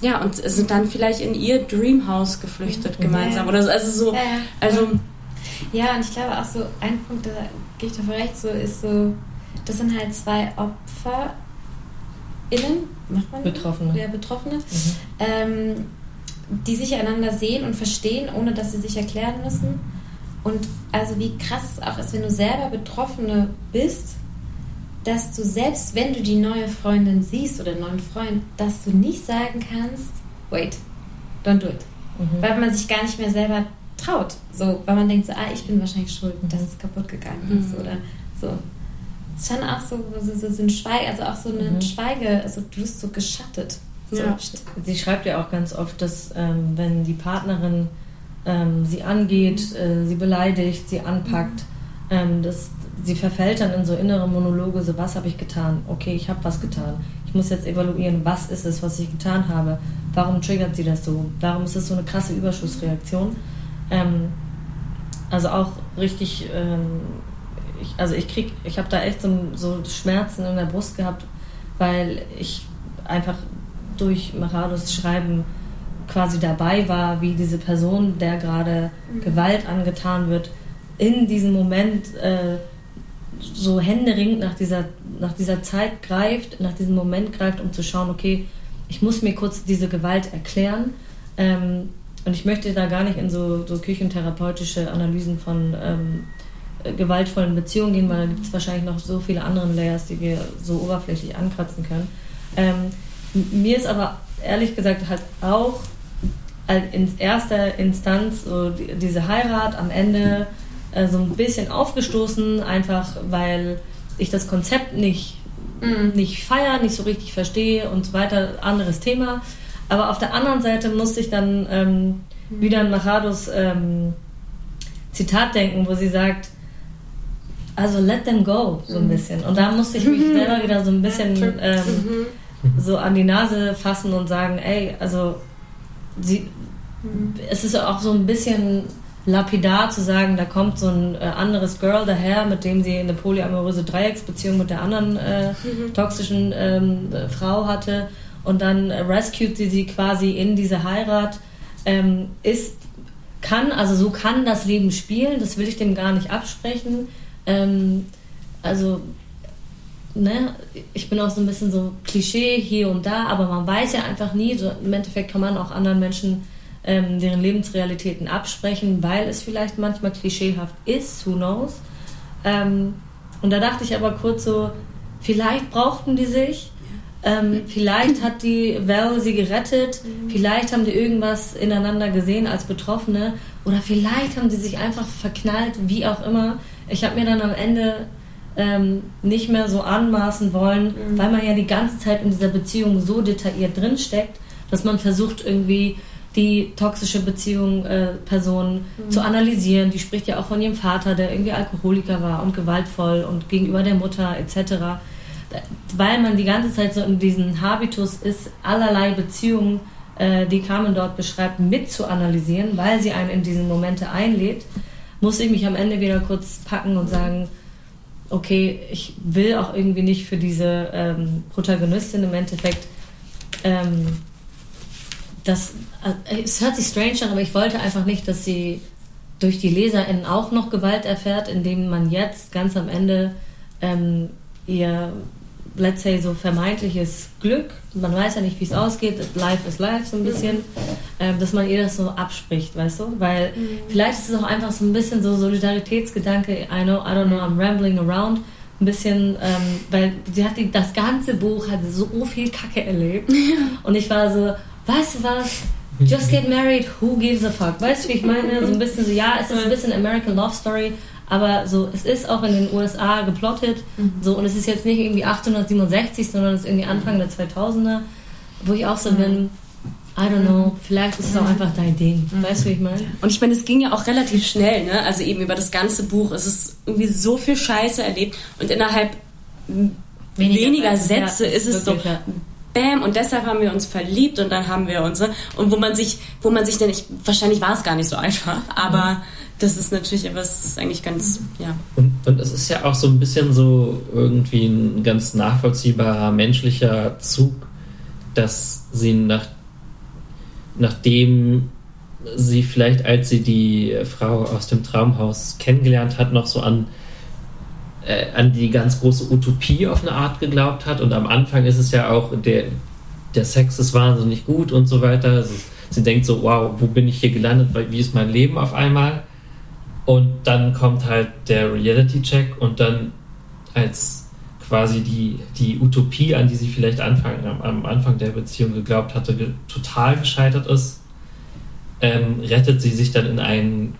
ja und sind dann vielleicht in ihr Dreamhouse geflüchtet mhm. gemeinsam oder so also so also ja und ich glaube auch so ein Punkt da gehe ich davon recht so ist so das sind halt zwei Opfer innen macht man Betroffene ja Betroffene mhm. ähm, die sich einander sehen und verstehen ohne dass sie sich erklären müssen und also wie krass es auch ist, wenn du selber Betroffene bist, dass du selbst, wenn du die neue Freundin siehst oder neuen Freund, dass du nicht sagen kannst, wait, don't do it. Mhm. Weil man sich gar nicht mehr selber traut. So, weil man denkt so, ah, ich bin wahrscheinlich schuld, dass es kaputt gegangen ist mhm. oder so. Es ist schon auch so, so, so, ein Schweige, also auch so eine mhm. Schweige, also du wirst so geschattet. So. Ja. Sie schreibt ja auch ganz oft, dass ähm, wenn die Partnerin ähm, sie angeht, äh, sie beleidigt, sie anpackt. Ähm, das, sie verfällt dann in so innere Monologe, so was habe ich getan? Okay, ich habe was getan. Ich muss jetzt evaluieren, was ist es, was ich getan habe? Warum triggert sie das so? Warum ist das so eine krasse Überschussreaktion? Ähm, also auch richtig, ähm, ich, also ich krieg, ich habe da echt so, so Schmerzen in der Brust gehabt, weil ich einfach durch Marados Schreiben quasi dabei war, wie diese Person, der gerade mhm. Gewalt angetan wird, in diesem Moment äh, so händeringend nach dieser, nach dieser Zeit greift, nach diesem Moment greift, um zu schauen, okay, ich muss mir kurz diese Gewalt erklären. Ähm, und ich möchte da gar nicht in so, so küchentherapeutische Analysen von ähm, gewaltvollen Beziehungen gehen, weil da gibt es wahrscheinlich noch so viele andere Layers, die wir so oberflächlich ankratzen können. Ähm, mir ist aber ehrlich gesagt halt auch in erster Instanz so diese Heirat am Ende äh, so ein bisschen aufgestoßen, einfach weil ich das Konzept nicht, mhm. nicht feiere, nicht so richtig verstehe und so weiter. Anderes Thema. Aber auf der anderen Seite musste ich dann ähm, mhm. wieder an Machados ähm, Zitat denken, wo sie sagt, also let them go, so ein mhm. bisschen. Und da musste ich mich mhm. selber wieder so ein bisschen ähm, so an die Nase fassen und sagen, ey, also sie, mhm. es ist auch so ein bisschen lapidar zu sagen, da kommt so ein äh, anderes Girl daher, mit dem sie eine polyamoröse Dreiecksbeziehung mit der anderen äh, mhm. toxischen ähm, Frau hatte und dann rescued sie sie quasi in diese Heirat. Ähm, ist, kann, also so kann das Leben spielen, das will ich dem gar nicht absprechen. Ähm, also ne, ich bin auch so ein bisschen so Klischee hier und da, aber man weiß ja einfach nie, so im Endeffekt kann man auch anderen Menschen ähm, deren Lebensrealitäten absprechen, weil es vielleicht manchmal klischeehaft ist, who knows. Ähm, und da dachte ich aber kurz so, vielleicht brauchten die sich, ähm, vielleicht hat die Val sie gerettet, vielleicht haben die irgendwas ineinander gesehen als Betroffene oder vielleicht haben sie sich einfach verknallt, wie auch immer. Ich habe mir dann am Ende ähm, nicht mehr so anmaßen wollen, mhm. weil man ja die ganze Zeit in dieser Beziehung so detailliert drinsteckt, dass man versucht irgendwie die toxische Beziehung äh, Person mhm. zu analysieren. Die spricht ja auch von ihrem Vater, der irgendwie Alkoholiker war und gewaltvoll und gegenüber der Mutter etc. Weil man die ganze Zeit so in diesem Habitus ist, allerlei Beziehungen, äh, die Carmen dort beschreibt, mit zu analysieren, weil sie einen in diese Momente einlädt, muss ich mich am Ende wieder kurz packen und sagen, okay, ich will auch irgendwie nicht für diese ähm, Protagonistin im Endeffekt ähm, das, äh, es hört sich strange an, aber ich wollte einfach nicht, dass sie durch die LeserInnen auch noch Gewalt erfährt, indem man jetzt ganz am Ende ähm, ihr, let's say, so vermeintliches Glück, man weiß ja nicht, wie es ausgeht, life is life so ein bisschen, ähm, dass man ihr das so abspricht, weißt du? Weil vielleicht ist es auch einfach so ein bisschen so Solidaritätsgedanke, I know, I don't know, I'm rambling around, ein bisschen, ähm, weil sie hat die, das ganze Buch hat so viel Kacke erlebt. Und ich war so, weißt du was? Just get married, who gives a fuck? Weißt du, wie ich meine? So ein bisschen so, ja, es ist ein bisschen American Love Story, aber so, es ist auch in den USA geplottet, so, und es ist jetzt nicht irgendwie 1867, sondern es ist irgendwie Anfang der 2000er, wo ich auch so bin, I don't know, vielleicht ist es auch einfach dein Ding. Weißt du, wie ich meine? Und ich meine, es ging ja auch relativ schnell, ne? Also eben über das ganze Buch. Es ist irgendwie so viel Scheiße erlebt und innerhalb weniger, weniger Sätze Ja, ist es so ja. Bam und deshalb haben wir uns verliebt und dann haben wir uns und wo man sich, wo man sich dann nicht, wahrscheinlich war es gar nicht so einfach, aber das ist natürlich, ist eigentlich ganz, ja. Und, und es ist ja auch so ein bisschen so irgendwie ein ganz nachvollziehbarer menschlicher Zug, dass sie nach, nachdem sie vielleicht, als sie die Frau aus dem Traumhaus kennengelernt hat, noch so an, äh, an die ganz große Utopie auf eine Art geglaubt hat. Und am Anfang ist es ja auch, der, der Sex ist wahnsinnig gut und so weiter. Also sie denkt so, wow, wo bin ich hier gelandet? Wie ist mein Leben auf einmal? Und dann kommt halt der Reality-Check und dann als quasi die, die Utopie, an die sie vielleicht Anfang, am, am Anfang der Beziehung geglaubt hatte, ge total gescheitert ist, ähm, rettet sie sich dann in einen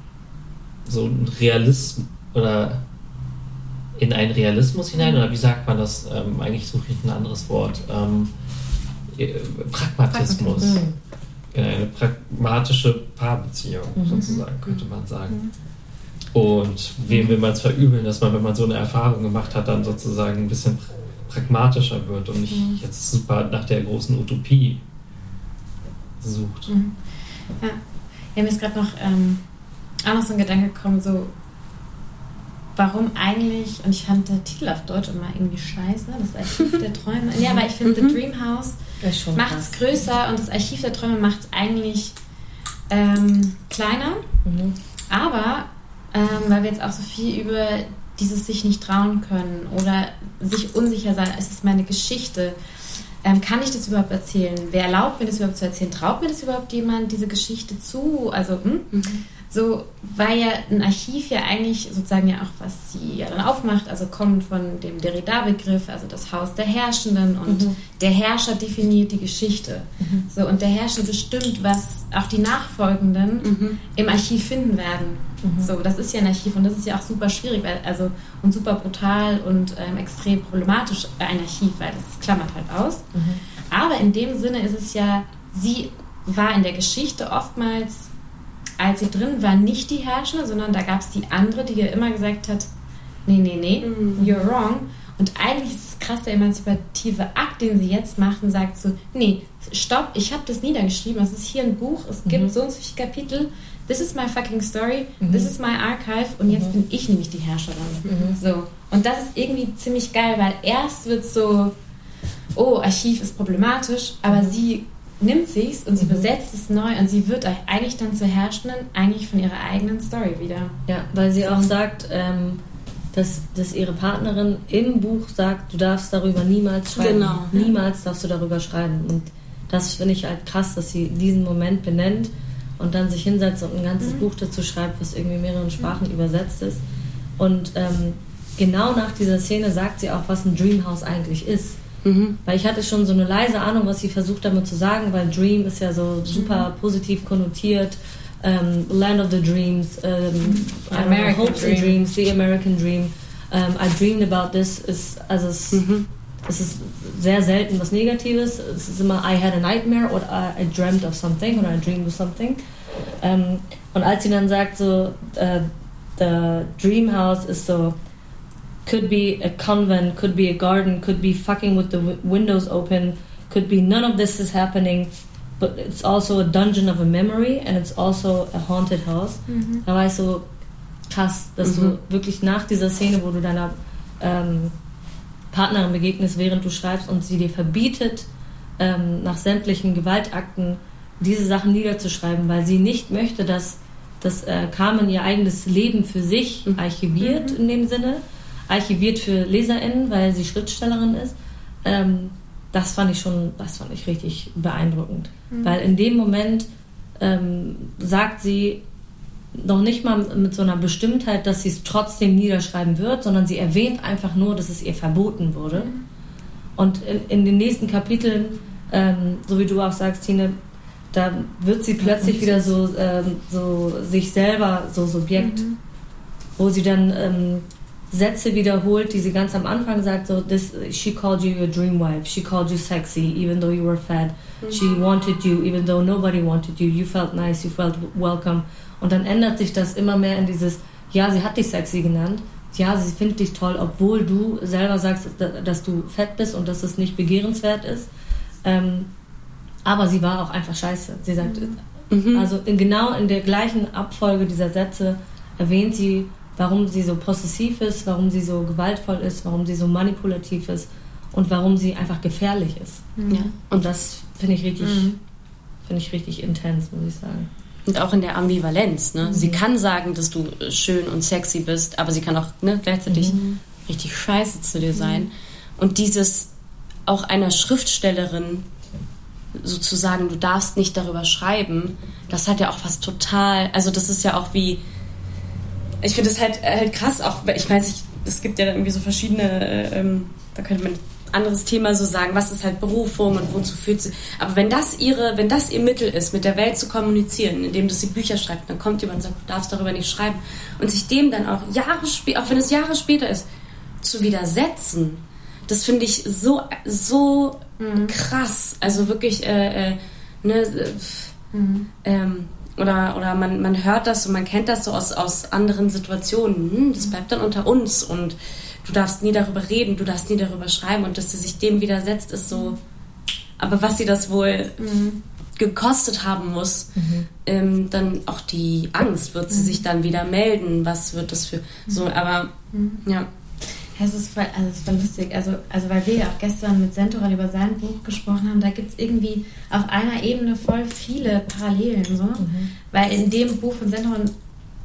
so einen Realismus oder in einen Realismus hinein oder wie sagt man das? Ähm, eigentlich suche ich ein anderes Wort. Ähm, äh, Pragmatismus. Mhm. In eine pragmatische Paarbeziehung sozusagen, könnte man sagen. Und wem will man es verübeln, dass man, wenn man so eine Erfahrung gemacht hat, dann sozusagen ein bisschen pra- pragmatischer wird und nicht jetzt super nach der großen Utopie sucht. Ja. ja, mir ist gerade noch ähm, auch noch so ein Gedanke gekommen, so warum eigentlich, und ich fand der Titel auf Deutsch immer irgendwie scheiße, das Archiv der Träume. Ja, aber ich finde, The Dream House macht es größer und das Archiv der Träume macht es eigentlich ähm, kleiner. Mhm. Aber ähm, weil wir jetzt auch so viel über dieses sich nicht trauen können oder sich unsicher sein, ist es meine Geschichte? Ähm, kann ich das überhaupt erzählen? Wer erlaubt mir das überhaupt zu erzählen? Traut mir das überhaupt jemand, diese Geschichte zu? Also, hm? so, weil ja ein Archiv ja eigentlich sozusagen ja auch, was sie ja dann aufmacht, also kommt von dem Derrida-Begriff, also das Haus der Herrschenden und der Herrscher definiert die Geschichte. So, und der Herrscher bestimmt, was auch die Nachfolgenden im Archiv finden werden. So, das ist ja ein Archiv und das ist ja auch super schwierig, weil, also und super brutal und ähm, extrem problematisch ein Archiv, weil das klammert halt aus. Aber in dem Sinne ist es ja, sie war in der Geschichte oftmals, als sie drin war, nicht die Herrschende, sondern da gab es die andere, die ihr immer gesagt hat, nee, nee, nee, you're wrong. Und eigentlich ist es krass, der emanzipative Akt, den sie jetzt macht und sagt so, nee, stopp, ich habe das niedergeschrieben, es ist hier ein Buch, es gibt so und so viele Kapitel, this is my fucking story, this is my archive und jetzt bin ich nämlich die Herrscherin. So. Und das ist irgendwie ziemlich geil, weil erst wird so, oh, Archiv ist problematisch, aber sie nimmt sich's und sie besetzt es neu und sie wird eigentlich dann zur Herrschenden, eigentlich von ihrer eigenen Story wieder. Ja, weil sie auch sagt, ähm, dass, dass ihre Partnerin im Buch sagt, du darfst darüber niemals schreiben. Genau. Niemals darfst du darüber schreiben. Und das finde ich halt krass, dass sie diesen Moment benennt und dann sich hinsetzt und ein ganzes Buch dazu schreibt, was irgendwie in mehreren Sprachen übersetzt ist. Und ähm, genau nach dieser Szene sagt sie auch, was ein Dreamhouse eigentlich ist. Weil ich hatte schon so eine leise Ahnung, was sie versucht damit zu sagen, weil Dream ist ja so super positiv konnotiert. Ähm, Land of the Dreams, um, I know, American Hopes and Dreams, The American Dream. Ähm, I dreamed about this ist, also es, es ist sehr selten was Negatives. Es ist immer I had a nightmare oder I, I dreamt of something oder I dreamed of something. Ähm, und als sie dann sagt so, äh, the dream house ist so, could be a convent, could be a garden, could be fucking with the w windows open, could be none of this is happening, but it's also a dungeon of a memory and it's also a haunted house. Da war ich so krass, dass du wirklich nach dieser Szene, wo du deiner ähm, Partnerin begegnest, während du schreibst und sie dir verbietet, ähm, nach sämtlichen Gewaltakten diese Sachen niederzuschreiben, weil sie nicht möchte, dass, dass äh, Carmen ihr eigenes Leben für sich archiviert in dem Sinne, archiviert für LeserInnen, weil sie Schriftstellerin ist. Ähm, das fand ich schon, das fand ich richtig beeindruckend. Mhm. Weil in dem Moment ähm, sagt sie noch nicht mal mit so einer Bestimmtheit, dass sie es trotzdem niederschreiben wird, sondern sie erwähnt einfach nur, dass es ihr verboten wurde. Mhm. Und in, in, den nächsten Kapiteln, ähm, so wie du auch sagst, Tine, da wird sie plötzlich wieder so, ähm, so sich selber so Subjekt, mhm. wo sie dann ähm, Sätze wiederholt, die sie ganz am Anfang sagt, so, this, she called you your dream wife, she called you sexy, even though you were fat, mhm. she wanted you, even though nobody wanted you, you felt nice, you felt welcome. Und dann ändert sich das immer mehr in dieses, ja, sie hat dich sexy genannt, ja, sie findet dich toll, obwohl du selber sagst, dass du fett bist und dass es nicht begehrenswert ist. Ähm, aber sie war auch einfach scheiße. Sie sagt, mhm. also in, genau in der gleichen Abfolge dieser Sätze erwähnt sie, warum sie so possessiv ist, warum sie so gewaltvoll ist, warum sie so manipulativ ist und warum sie einfach gefährlich ist. Mhm. Ja. Und das finde ich richtig, mhm. finde ich richtig intens, muss ich sagen. Und auch in der Ambivalenz. Ne? Mhm. Sie kann sagen, dass du schön und sexy bist, aber sie kann auch ne, gleichzeitig mhm. richtig scheiße zu dir sein. Mhm. Und dieses auch einer Schriftstellerin sozusagen, du darfst nicht darüber schreiben, das hat ja auch was total, also das ist ja auch wie, ich finde es halt, halt krass, auch, ich weiß nicht, es gibt ja irgendwie so verschiedene, äh, ähm, da könnte man ein anderes Thema so sagen, was ist halt Berufung und wozu führt sie, aber wenn das ihre, wenn das ihr Mittel ist, mit der Welt zu kommunizieren, indem sie Bücher schreibt, dann kommt jemand und sagt, du darfst darüber nicht schreiben und sich dem dann auch Jahre später, auch wenn es Jahre später ist, zu widersetzen, das finde ich so, so mhm. krass. Also wirklich, äh, äh, ne, mhm. ähm, oder, oder man, man hört das und man kennt das so aus, aus anderen Situationen. Hm, das bleibt dann unter uns und du darfst nie darüber reden, du darfst nie darüber schreiben und dass sie sich dem widersetzt, ist so. Aber was sie das wohl mhm. gekostet haben muss, mhm. ähm, dann auch die Angst, wird sie mhm. sich dann wieder melden, was wird das für so, aber mhm. ja. Es ist voll, also es ist voll lustig. Also, also weil wir ja auch gestern mit Sentoran über sein Buch gesprochen haben, da gibt es irgendwie auf einer Ebene voll viele Parallelen. So. Mhm. Weil in dem Buch von Sentoran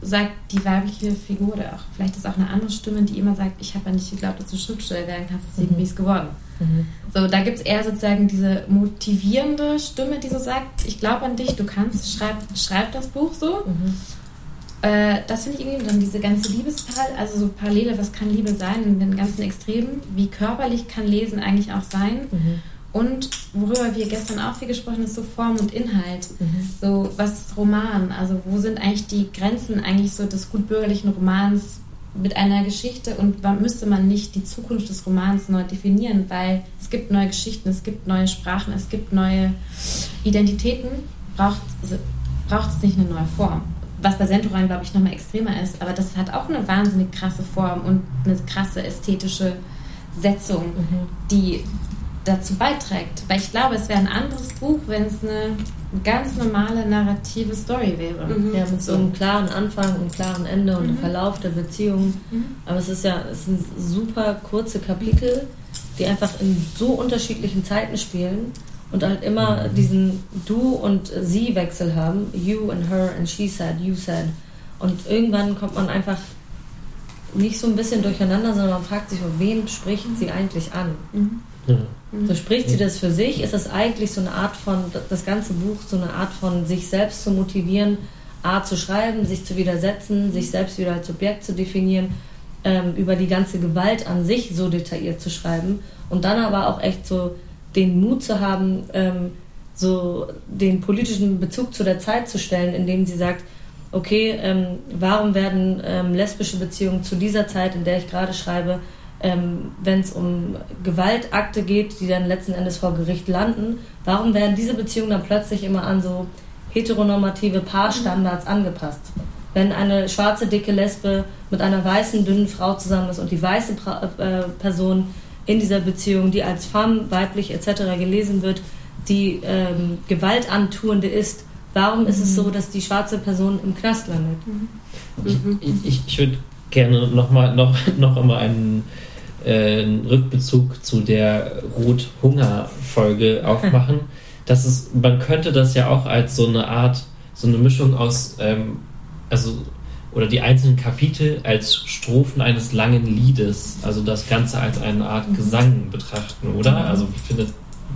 sagt die weibliche Figur, oder auch vielleicht ist auch eine andere Stimme, die immer sagt, ich habe ja nicht geglaubt, dass du Schriftsteller werden kannst, deswegen mhm. bin ich es geworden. Mhm. So, da gibt es eher sozusagen diese motivierende Stimme, die so sagt, ich glaube an dich, du kannst, schreib, schreib das Buch so. Mhm. Äh, das finde ich irgendwie dann diese ganze Liebesparallele, also so Parallele, was kann Liebe sein in den ganzen Extremen, wie körperlich kann Lesen eigentlich auch sein. Mhm. Und worüber wir gestern auch viel gesprochen haben, ist so Form und Inhalt. Mhm. So, was ist Roman? Also, wo sind eigentlich die Grenzen eigentlich so des gutbürgerlichen Romans mit einer Geschichte und wann müsste man nicht die Zukunft des Romans neu definieren? Weil es gibt neue Geschichten, es gibt neue Sprachen, es gibt neue Identitäten. Braucht, braucht es nicht eine neue Form? Was bei Sentoran, glaube ich, nochmal extremer ist, aber das hat auch eine wahnsinnig krasse Form und eine krasse ästhetische Setzung, mhm. die dazu beiträgt. Weil ich glaube, es wäre ein anderes Buch, wenn es eine ganz normale narrative Story wäre. Mhm. Ja, mit so einem klaren Anfang und klaren Ende und mhm. Verlauf der Beziehung. Mhm. Aber es ist ja es sind super kurze Kapitel, die einfach in so unterschiedlichen Zeiten spielen und halt immer diesen Du und Sie Wechsel haben. You and her and she said, you said. Und irgendwann kommt man einfach nicht so ein bisschen durcheinander, sondern man fragt sich, wen spricht sie eigentlich an? Mhm. So spricht sie das für sich? Ist das eigentlich so eine Art von, das ganze Buch, so eine Art von sich selbst zu motivieren, A zu schreiben, sich zu widersetzen, sich selbst wieder als Subjekt zu definieren, ähm, über die ganze Gewalt an sich so detailliert zu schreiben und dann aber auch echt so den Mut zu haben, ähm, so den politischen Bezug zu der Zeit zu stellen, indem sie sagt, okay, ähm, warum werden ähm, lesbische Beziehungen zu dieser Zeit, in der ich gerade schreibe, ähm, wenn es um Gewaltakte geht, die dann letzten Endes vor Gericht landen, warum werden diese Beziehungen dann plötzlich immer an so heteronormative Paarstandards angepasst? Wenn eine schwarze, dicke Lesbe mit einer weißen, dünnen Frau zusammen ist und die weiße pra äh, Person in dieser Beziehung, die als femme, weiblich etc. gelesen wird, die ähm, gewaltantuende ist, warum ist es so, mhm. dass die schwarze Person im Knast landet? Mhm. Ich, ich, ich würde gerne noch mal noch, noch einmal einen, äh, einen Rückbezug zu der Rot-Hunger-Folge aufmachen. Das ist, man könnte das ja auch als so eine Art, so eine Mischung aus, ähm, also oder die einzelnen Kapitel als Strophen eines langen Liedes, also das Ganze als eine Art Gesang betrachten, oder? Mhm. Also findet,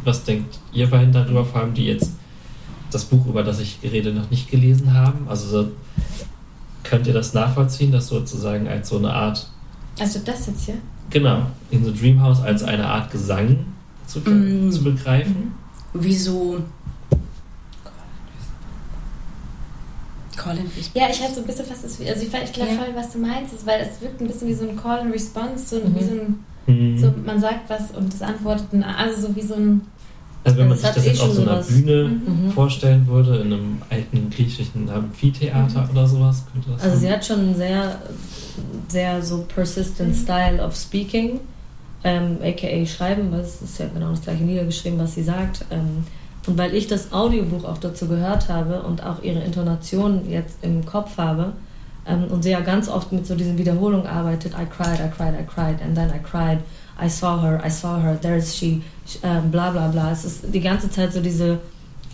was denkt ihr beiden darüber, vor allem die jetzt das Buch, über das ich rede, noch nicht gelesen haben? Also so, könnt ihr das nachvollziehen, das sozusagen als so eine Art, Also das jetzt hier? genau, in the Dream House als eine Art Gesang zu, Mm. zu begreifen? Wieso? Colin Fish. Ja, ich habe so ein bisschen fast, das, also ich, ich glaube Ja. voll, was du meinst, ist, weil es wirkt ein bisschen wie so ein Call and Response, so, Mhm. wie so ein, Mhm. so, man sagt was und das antwortet, also so wie so ein, Also wenn man Das sich das eh jetzt auf so einer. Bühne Mhm. vorstellen würde, in einem alten griechischen Amphitheater oder sowas, könnte das Also sein? sie hat schon einen sehr, sehr so persistent Style of speaking, ähm, aka schreiben, weil es ist ja genau das gleiche niedergeschrieben, was sie sagt. Ähm, und weil ich das Audiobuch auch dazu gehört habe und auch ihre Intonation jetzt im Kopf habe ähm, und sie ja ganz oft mit so diesen Wiederholungen arbeitet, I cried, I cried, I cried, and then I cried, I saw her, I saw her, there is she, sh- ähm, bla bla bla. Es ist die ganze Zeit so diese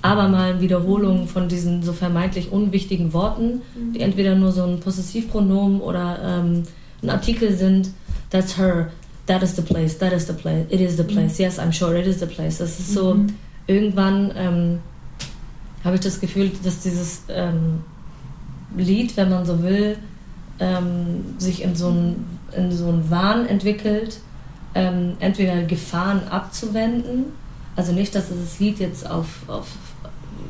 abermalen Wiederholungen von diesen so vermeintlich unwichtigen Worten, die entweder nur so ein Possessivpronomen oder ähm, ein Artikel sind. That's her, that is the place, that is the place, it is the place, yes, I'm sure, it is the place. Das ist so, Mhm. Irgendwann ähm, habe ich das Gefühl, dass dieses ähm, Lied, wenn man so will, ähm, sich in so einen in so einen Wahn entwickelt, ähm, entweder Gefahren abzuwenden, also nicht, dass das Lied jetzt auf, auf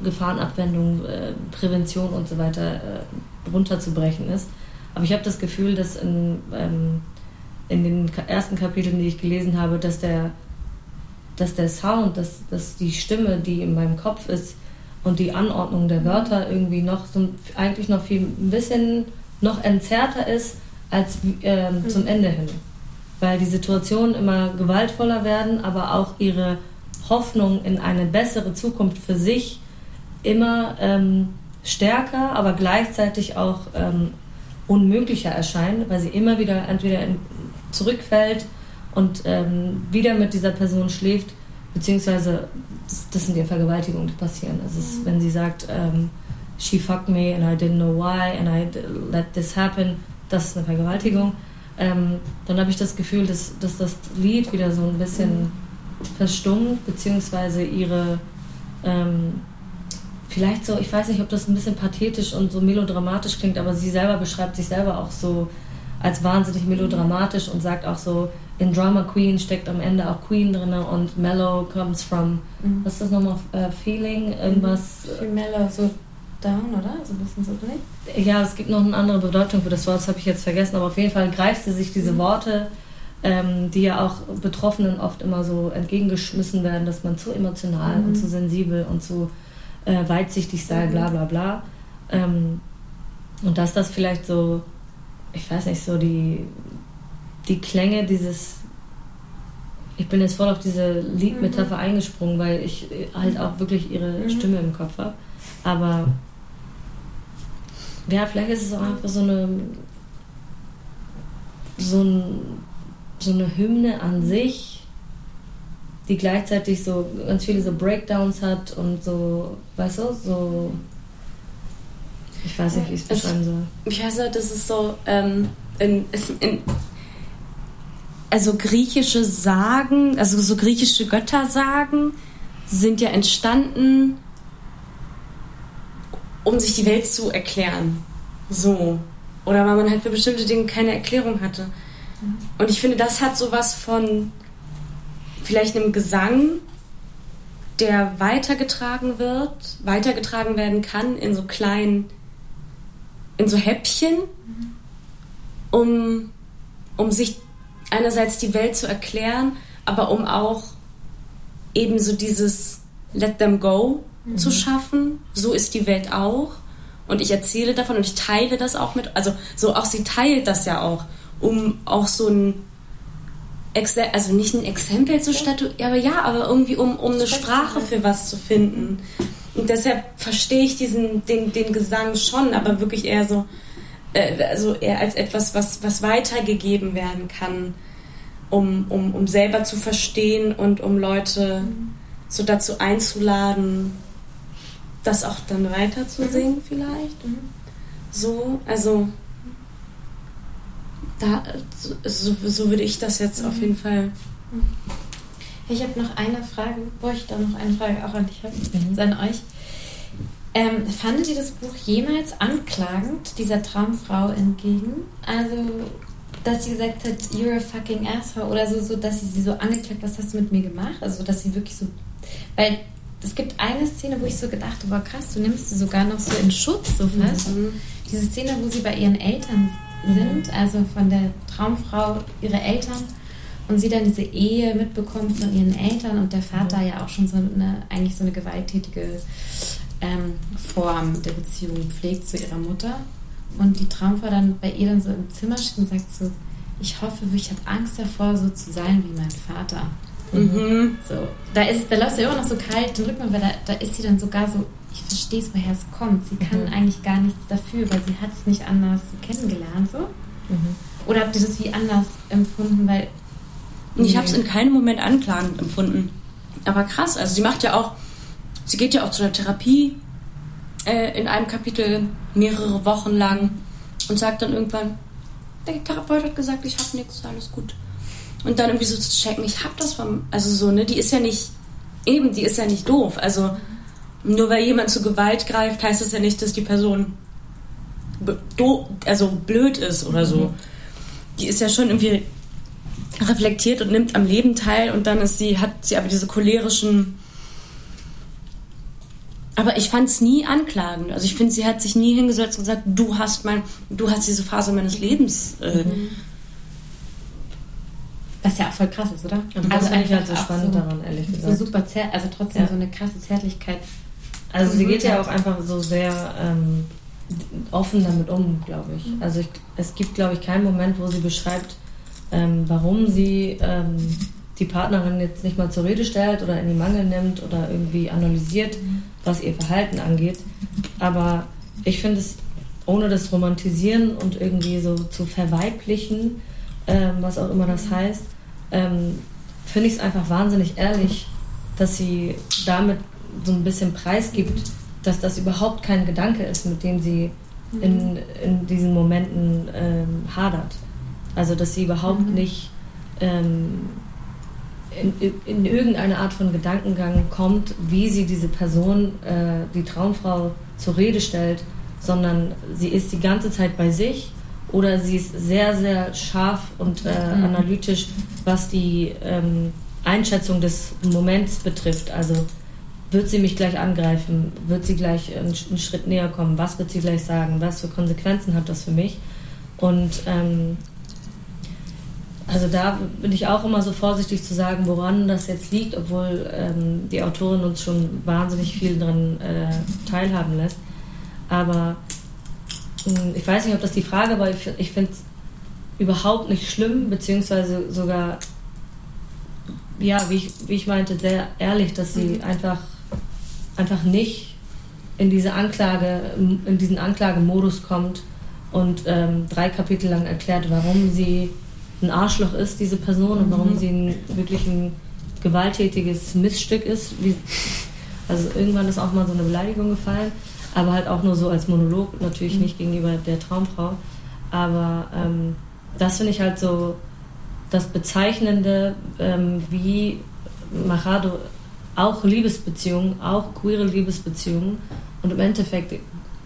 Gefahrenabwendung, äh, Prävention und so weiter äh, runterzubrechen ist, aber ich habe das Gefühl, dass in, ähm, in den ersten Kapiteln, die ich gelesen habe, dass der, dass der Sound, dass, dass die Stimme, die in meinem Kopf ist und die Anordnung der Wörter irgendwie noch so eigentlich noch viel ein bisschen noch entzerrter ist als ähm, zum Ende hin. Weil die Situationen immer gewaltvoller werden, aber auch ihre Hoffnung in eine bessere Zukunft für sich immer ähm, stärker, aber gleichzeitig auch ähm, unmöglicher erscheinen, weil sie immer wieder entweder in, zurückfällt und ähm, wieder mit dieser Person schläft, beziehungsweise das, das sind ja Vergewaltigungen, die passieren. Das ist, wenn sie sagt, ähm, she fucked me and I didn't know why and I let this happen, das ist eine Vergewaltigung. Ähm, dann habe ich das Gefühl, dass, dass das Lied wieder so ein bisschen verstummt, beziehungsweise ihre ähm, vielleicht so, ich weiß nicht, ob das ein bisschen pathetisch und so melodramatisch klingt, aber sie selber beschreibt sich selber auch so als wahnsinnig melodramatisch und sagt auch so, in Drama Queen steckt am Ende auch Queen drin und Mellow comes from, Mhm. was ist das nochmal, äh, Feeling, irgendwas. Viel mellow, so down, oder? So ein bisschen so, nicht? Ja, es gibt noch eine andere Bedeutung für das Wort, das habe ich jetzt vergessen, aber auf jeden Fall greift sie sich diese Worte, ähm, die ja auch Betroffenen oft immer so entgegengeschmissen werden, dass man zu emotional Mhm. und zu sensibel und zu äh, weitsichtig sei, Mhm. bla bla bla. Ähm, und dass das vielleicht so, ich weiß nicht, so die, die Klänge dieses. Ich bin jetzt voll auf diese Liedmetapher eingesprungen, weil ich äh, halt auch wirklich ihre Mhm. Stimme im Kopf habe. Aber ja, vielleicht ist es auch einfach so eine so, ein, so eine Hymne an sich, die gleichzeitig so ganz viele so Breakdowns hat und so, weißt du, so ich weiß nicht, wie ich es Es- beschreiben soll. Ich weiß nicht, das ist so, ähm, in, in, also griechische Sagen, also so griechische Göttersagen sind ja entstanden, um sich die Welt zu erklären. So. Oder weil man halt für bestimmte Dinge keine Erklärung hatte. Und ich finde, das hat sowas von vielleicht einem Gesang, der weitergetragen wird, weitergetragen werden kann in so kleinen, in so Häppchen, um, um sich einerseits die Welt zu erklären, aber um auch eben so dieses Let them go zu schaffen. So ist die Welt auch. Und ich erzähle davon und ich teile das auch mit, also so auch sie teilt das ja auch, um auch so ein, Exe also nicht ein Exempel zu statuieren, aber ja, aber irgendwie um, um eine Sprache für was zu finden. Und deshalb verstehe ich diesen, den, den Gesang schon, aber wirklich eher so, äh, also eher als etwas, was, was weitergegeben werden kann, um, um, um selber zu verstehen und um Leute so dazu einzuladen, das auch dann weiter zu singen vielleicht. So, also da, so, so würde ich das jetzt auf jeden Fall. Ich habe noch eine Frage, wo ich da noch eine Frage auch an dich habe, mhm. an euch. Ähm, fandet ihr das Buch jemals anklagend dieser Traumfrau entgegen? Also, dass sie gesagt hat, you're a fucking asshole oder so, so dass sie sie so angeklagt, was hast du mit mir gemacht? Also, dass sie wirklich so. Weil es gibt eine Szene, wo ich so gedacht habe, krass, du nimmst sie sogar noch so in Schutz, so fast. Mhm. Diese Szene, wo sie bei ihren Eltern sind, also von der Traumfrau, ihre Eltern und sie dann diese Ehe mitbekommt von ihren Eltern und der Vater ja auch schon so eine, eigentlich so eine gewalttätige ähm, Form der Beziehung pflegt zu ihrer Mutter. Und die Traumfrau dann bei ihr dann so im Zimmer steht und sagt so, ich hoffe, ich habe Angst davor, so zu sein wie mein Vater. Mhm. So, da ist, da läuft sie immer noch so kalt den Rücken, weil da, da ist sie dann sogar so, ich verstehe es, woher es kommt. Sie kann mhm. eigentlich gar nichts dafür, weil sie hat es nicht anders kennengelernt. So. Mhm. Oder habt ihr das wie anders empfunden? Weil ich habe es in keinem Moment anklagend empfunden. Aber krass, also sie macht ja auch, sie geht ja auch zu einer Therapie äh, in einem Kapitel mehrere Wochen lang und sagt dann irgendwann, der Therapeut hat gesagt, ich habe nichts, alles gut. Und dann irgendwie so zu checken, ich habe das vom, also so, ne, die ist ja nicht, eben, die ist ja nicht doof. Also nur weil jemand zu Gewalt greift, heißt das ja nicht, dass die Person also blöd ist oder so. Mhm. Die ist ja schon irgendwie reflektiert und nimmt am Leben teil und dann ist sie, hat sie aber diese cholerischen. Aber ich fand es nie anklagend. Also ich finde, sie hat sich nie hingesetzt und gesagt, du hast mein, du hast diese Phase meines Lebens. Äh, mhm. Was ja auch voll krass ist, oder? Und also eigentlich halt so spannend so, daran, ehrlich gesagt. So super also trotzdem ja. so eine krasse Zärtlichkeit. Also sie geht ja auch einfach so sehr ähm, offen damit um, glaube ich. Mhm. Also ich, es gibt, glaube ich, keinen Moment, wo sie beschreibt, ähm, warum sie ähm, die Partnerin jetzt nicht mal zur Rede stellt oder in die Mangel nimmt oder irgendwie analysiert, was ihr Verhalten angeht. Aber ich finde es, ohne das Romantisieren und irgendwie so zu verweiblichen, ähm, was auch immer das heißt, ähm, finde ich es einfach wahnsinnig ehrlich, dass sie damit so ein bisschen preisgibt, dass das überhaupt kein Gedanke ist, mit dem sie in, in diesen Momenten ähm, hadert. Also dass sie überhaupt mhm. nicht ähm, in, in, irgendeine Art von Gedankengang kommt, wie sie diese Person, äh, die Traumfrau, zur Rede stellt, sondern sie ist die ganze Zeit bei sich oder sie ist sehr, sehr scharf und äh, mhm. analytisch, was die ähm, Einschätzung des Moments betrifft. Also wird sie mich gleich angreifen? Wird sie gleich einen, einen, Schritt näher kommen? Was wird sie gleich sagen? Was für Konsequenzen hat das für mich? Und ähm, also da bin ich auch immer so vorsichtig zu sagen, woran das jetzt liegt, obwohl ähm, die Autorin uns schon wahnsinnig viel daran äh, teilhaben lässt. Aber mh, hm, ich weiß nicht, ob das die Frage war, ich, ich finde es überhaupt nicht schlimm, beziehungsweise sogar, ja, wie ich, wie ich meinte, sehr ehrlich, dass sie mhm. einfach, einfach nicht in diese Anklage, in diesen Anklagemodus kommt und ähm, drei Kapitel lang erklärt, warum sie ein Arschloch ist, diese Person, und warum mhm. sie ein, wirklich ein gewalttätiges Missstück ist. Wie, also irgendwann ist auch mal so eine Beleidigung gefallen, aber halt auch nur so als Monolog, natürlich mhm. nicht gegenüber der Traumfrau. Aber ähm, das finde ich halt so das Bezeichnende, ähm, wie Machado auch Liebesbeziehungen, auch queere Liebesbeziehungen, und im Endeffekt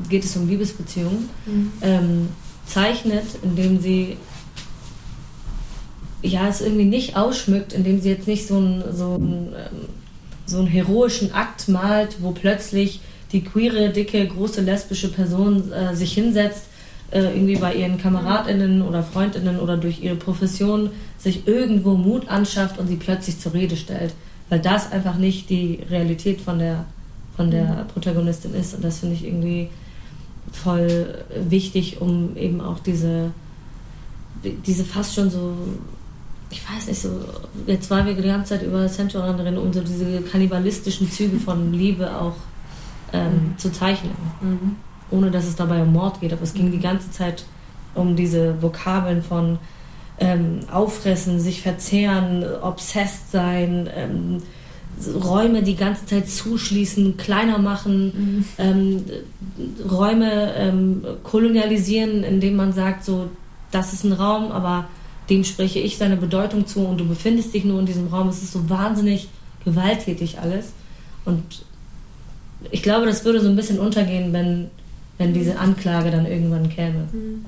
geht es um Liebesbeziehungen, mhm. ähm, zeichnet, indem sie ja, es irgendwie nicht ausschmückt, indem sie jetzt nicht so einen, so einen, ähm, so einen heroischen Akt malt, wo plötzlich die queere, dicke, große lesbische Person äh, sich hinsetzt, äh, irgendwie bei ihren KameradInnen oder FreundInnen oder durch ihre Profession sich irgendwo Mut anschafft und sie plötzlich zur Rede stellt. Weil das einfach nicht die Realität von der, von der mhm. Protagonistin ist. Und das finde ich irgendwie voll wichtig, um eben auch diese, diese fast schon so ich weiß nicht, so, jetzt waren wir die ganze Zeit über Centurion drin, um so diese kannibalistischen Züge von Liebe auch ähm, mhm. zu zeichnen. Mhm. Ohne dass es dabei um Mord geht, aber es ging die ganze Zeit um diese Vokabeln von ähm, Auffressen, sich verzehren, obsessed sein, ähm, Räume die ganze Zeit zuschließen, kleiner machen, mhm. ähm, Räume ähm, kolonialisieren, indem man sagt, so das ist ein Raum, aber dem spreche ich seine Bedeutung zu und du befindest dich nur in diesem Raum. Es ist so wahnsinnig gewalttätig alles. Und ich glaube, das würde so ein bisschen untergehen, wenn, wenn diese Anklage dann irgendwann käme. Mhm.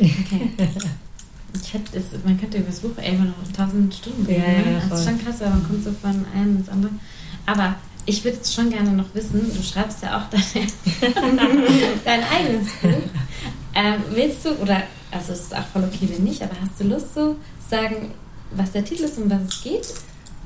Okay. Ich hätte, es, man könnte über das Buch einfach noch tausend Stunden reden. Ja, ja, ne? Das ist schon krass, aber man kommt so von einem ins andere. Aber ich würde jetzt schon gerne noch wissen, du schreibst ja auch deine, dein eigenes Buch. Ähm, willst du, oder, also es ist auch voll okay, wenn nicht, aber hast du Lust zu sagen, was der Titel ist und was es geht?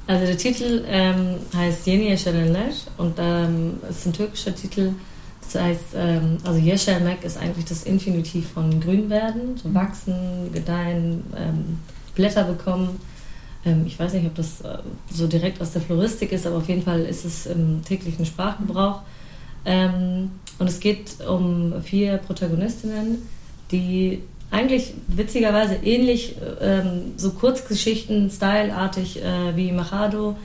Also der Titel ähm, heißt Yeni Yeşerler und ähm, ist ein türkischer Titel. Das heißt, ähm, also Yeşermek ist eigentlich das Infinitiv von grün werden, so wachsen, gedeihen, ähm, Blätter bekommen. Ähm, ich weiß nicht, ob das äh, so direkt aus der Floristik ist, aber auf jeden Fall ist es im täglichen Sprachgebrauch. Ähm, und es geht um vier Protagonistinnen, die eigentlich witzigerweise ähnlich ähm, so Kurzgeschichten, styleartig äh, wie Machado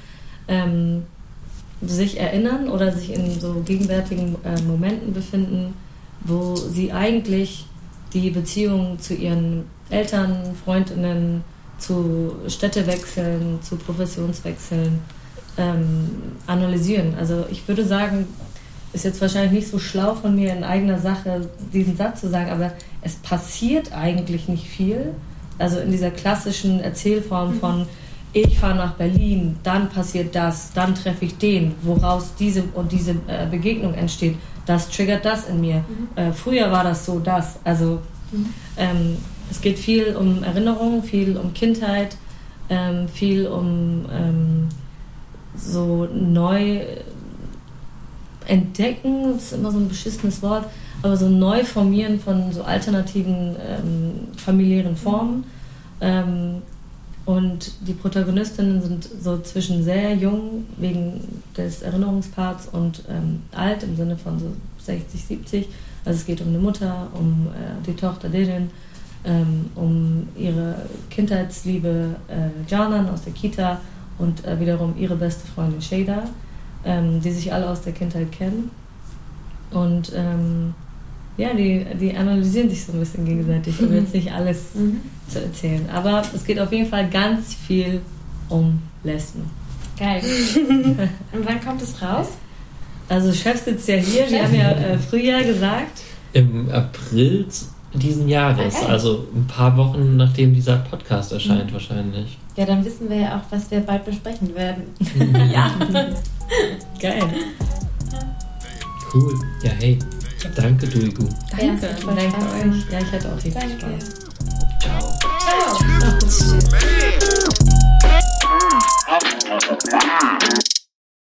sich erinnern oder sich in so gegenwärtigen äh, Momenten befinden, wo sie eigentlich die Beziehung zu ihren Eltern, Freundinnen, zu Städtewechseln, zu Professionswechseln ähm, analysieren. Also ich würde sagen, ist jetzt wahrscheinlich nicht so schlau von mir in eigener Sache diesen Satz zu sagen, aber es passiert eigentlich nicht viel. Also in dieser klassischen Erzählform von ich fahre nach Berlin, dann passiert das, dann treffe ich den, woraus diese und diese äh, Begegnung entsteht. Das triggert das in mir. Äh, früher war das so, das. Also ähm, es geht viel um Erinnerung, viel um Kindheit, ähm, viel um ähm, so neu entdecken, das ist immer so ein beschissenes Wort, aber so neu formieren von so alternativen ähm, familiären Formen. Ähm, und die Protagonistinnen sind so zwischen sehr jung wegen des Erinnerungsparts und ähm, alt im Sinne von so 60, 70. Also es geht um eine Mutter, um äh, die Tochter Derin, ähm, um ihre Kindheitsliebe äh, Janan aus der Kita und äh, wiederum ihre beste Freundin Shada, ähm, die sich alle aus der Kindheit kennen. Und ähm, ja, die, die analysieren sich so ein bisschen gegenseitig, um jetzt nicht alles zu erzählen. Aber es geht auf jeden Fall ganz viel um Lesben. Geil. und wann kommt es raus? Also Chef sitzt ja hier, wir haben ja äh, Frühjahr gesagt. Im April diesen Jahres, Okay. also ein paar Wochen nachdem dieser Podcast erscheint wahrscheinlich. Ja, dann wissen wir ja auch, was wir bald besprechen werden. Ja. Geil. Cool. Ja, hey. Danke, Duigu. Danke. Danke euch. Ja, ich hatte auch richtig Danke. Spaß. Ciao. Ciao. Man.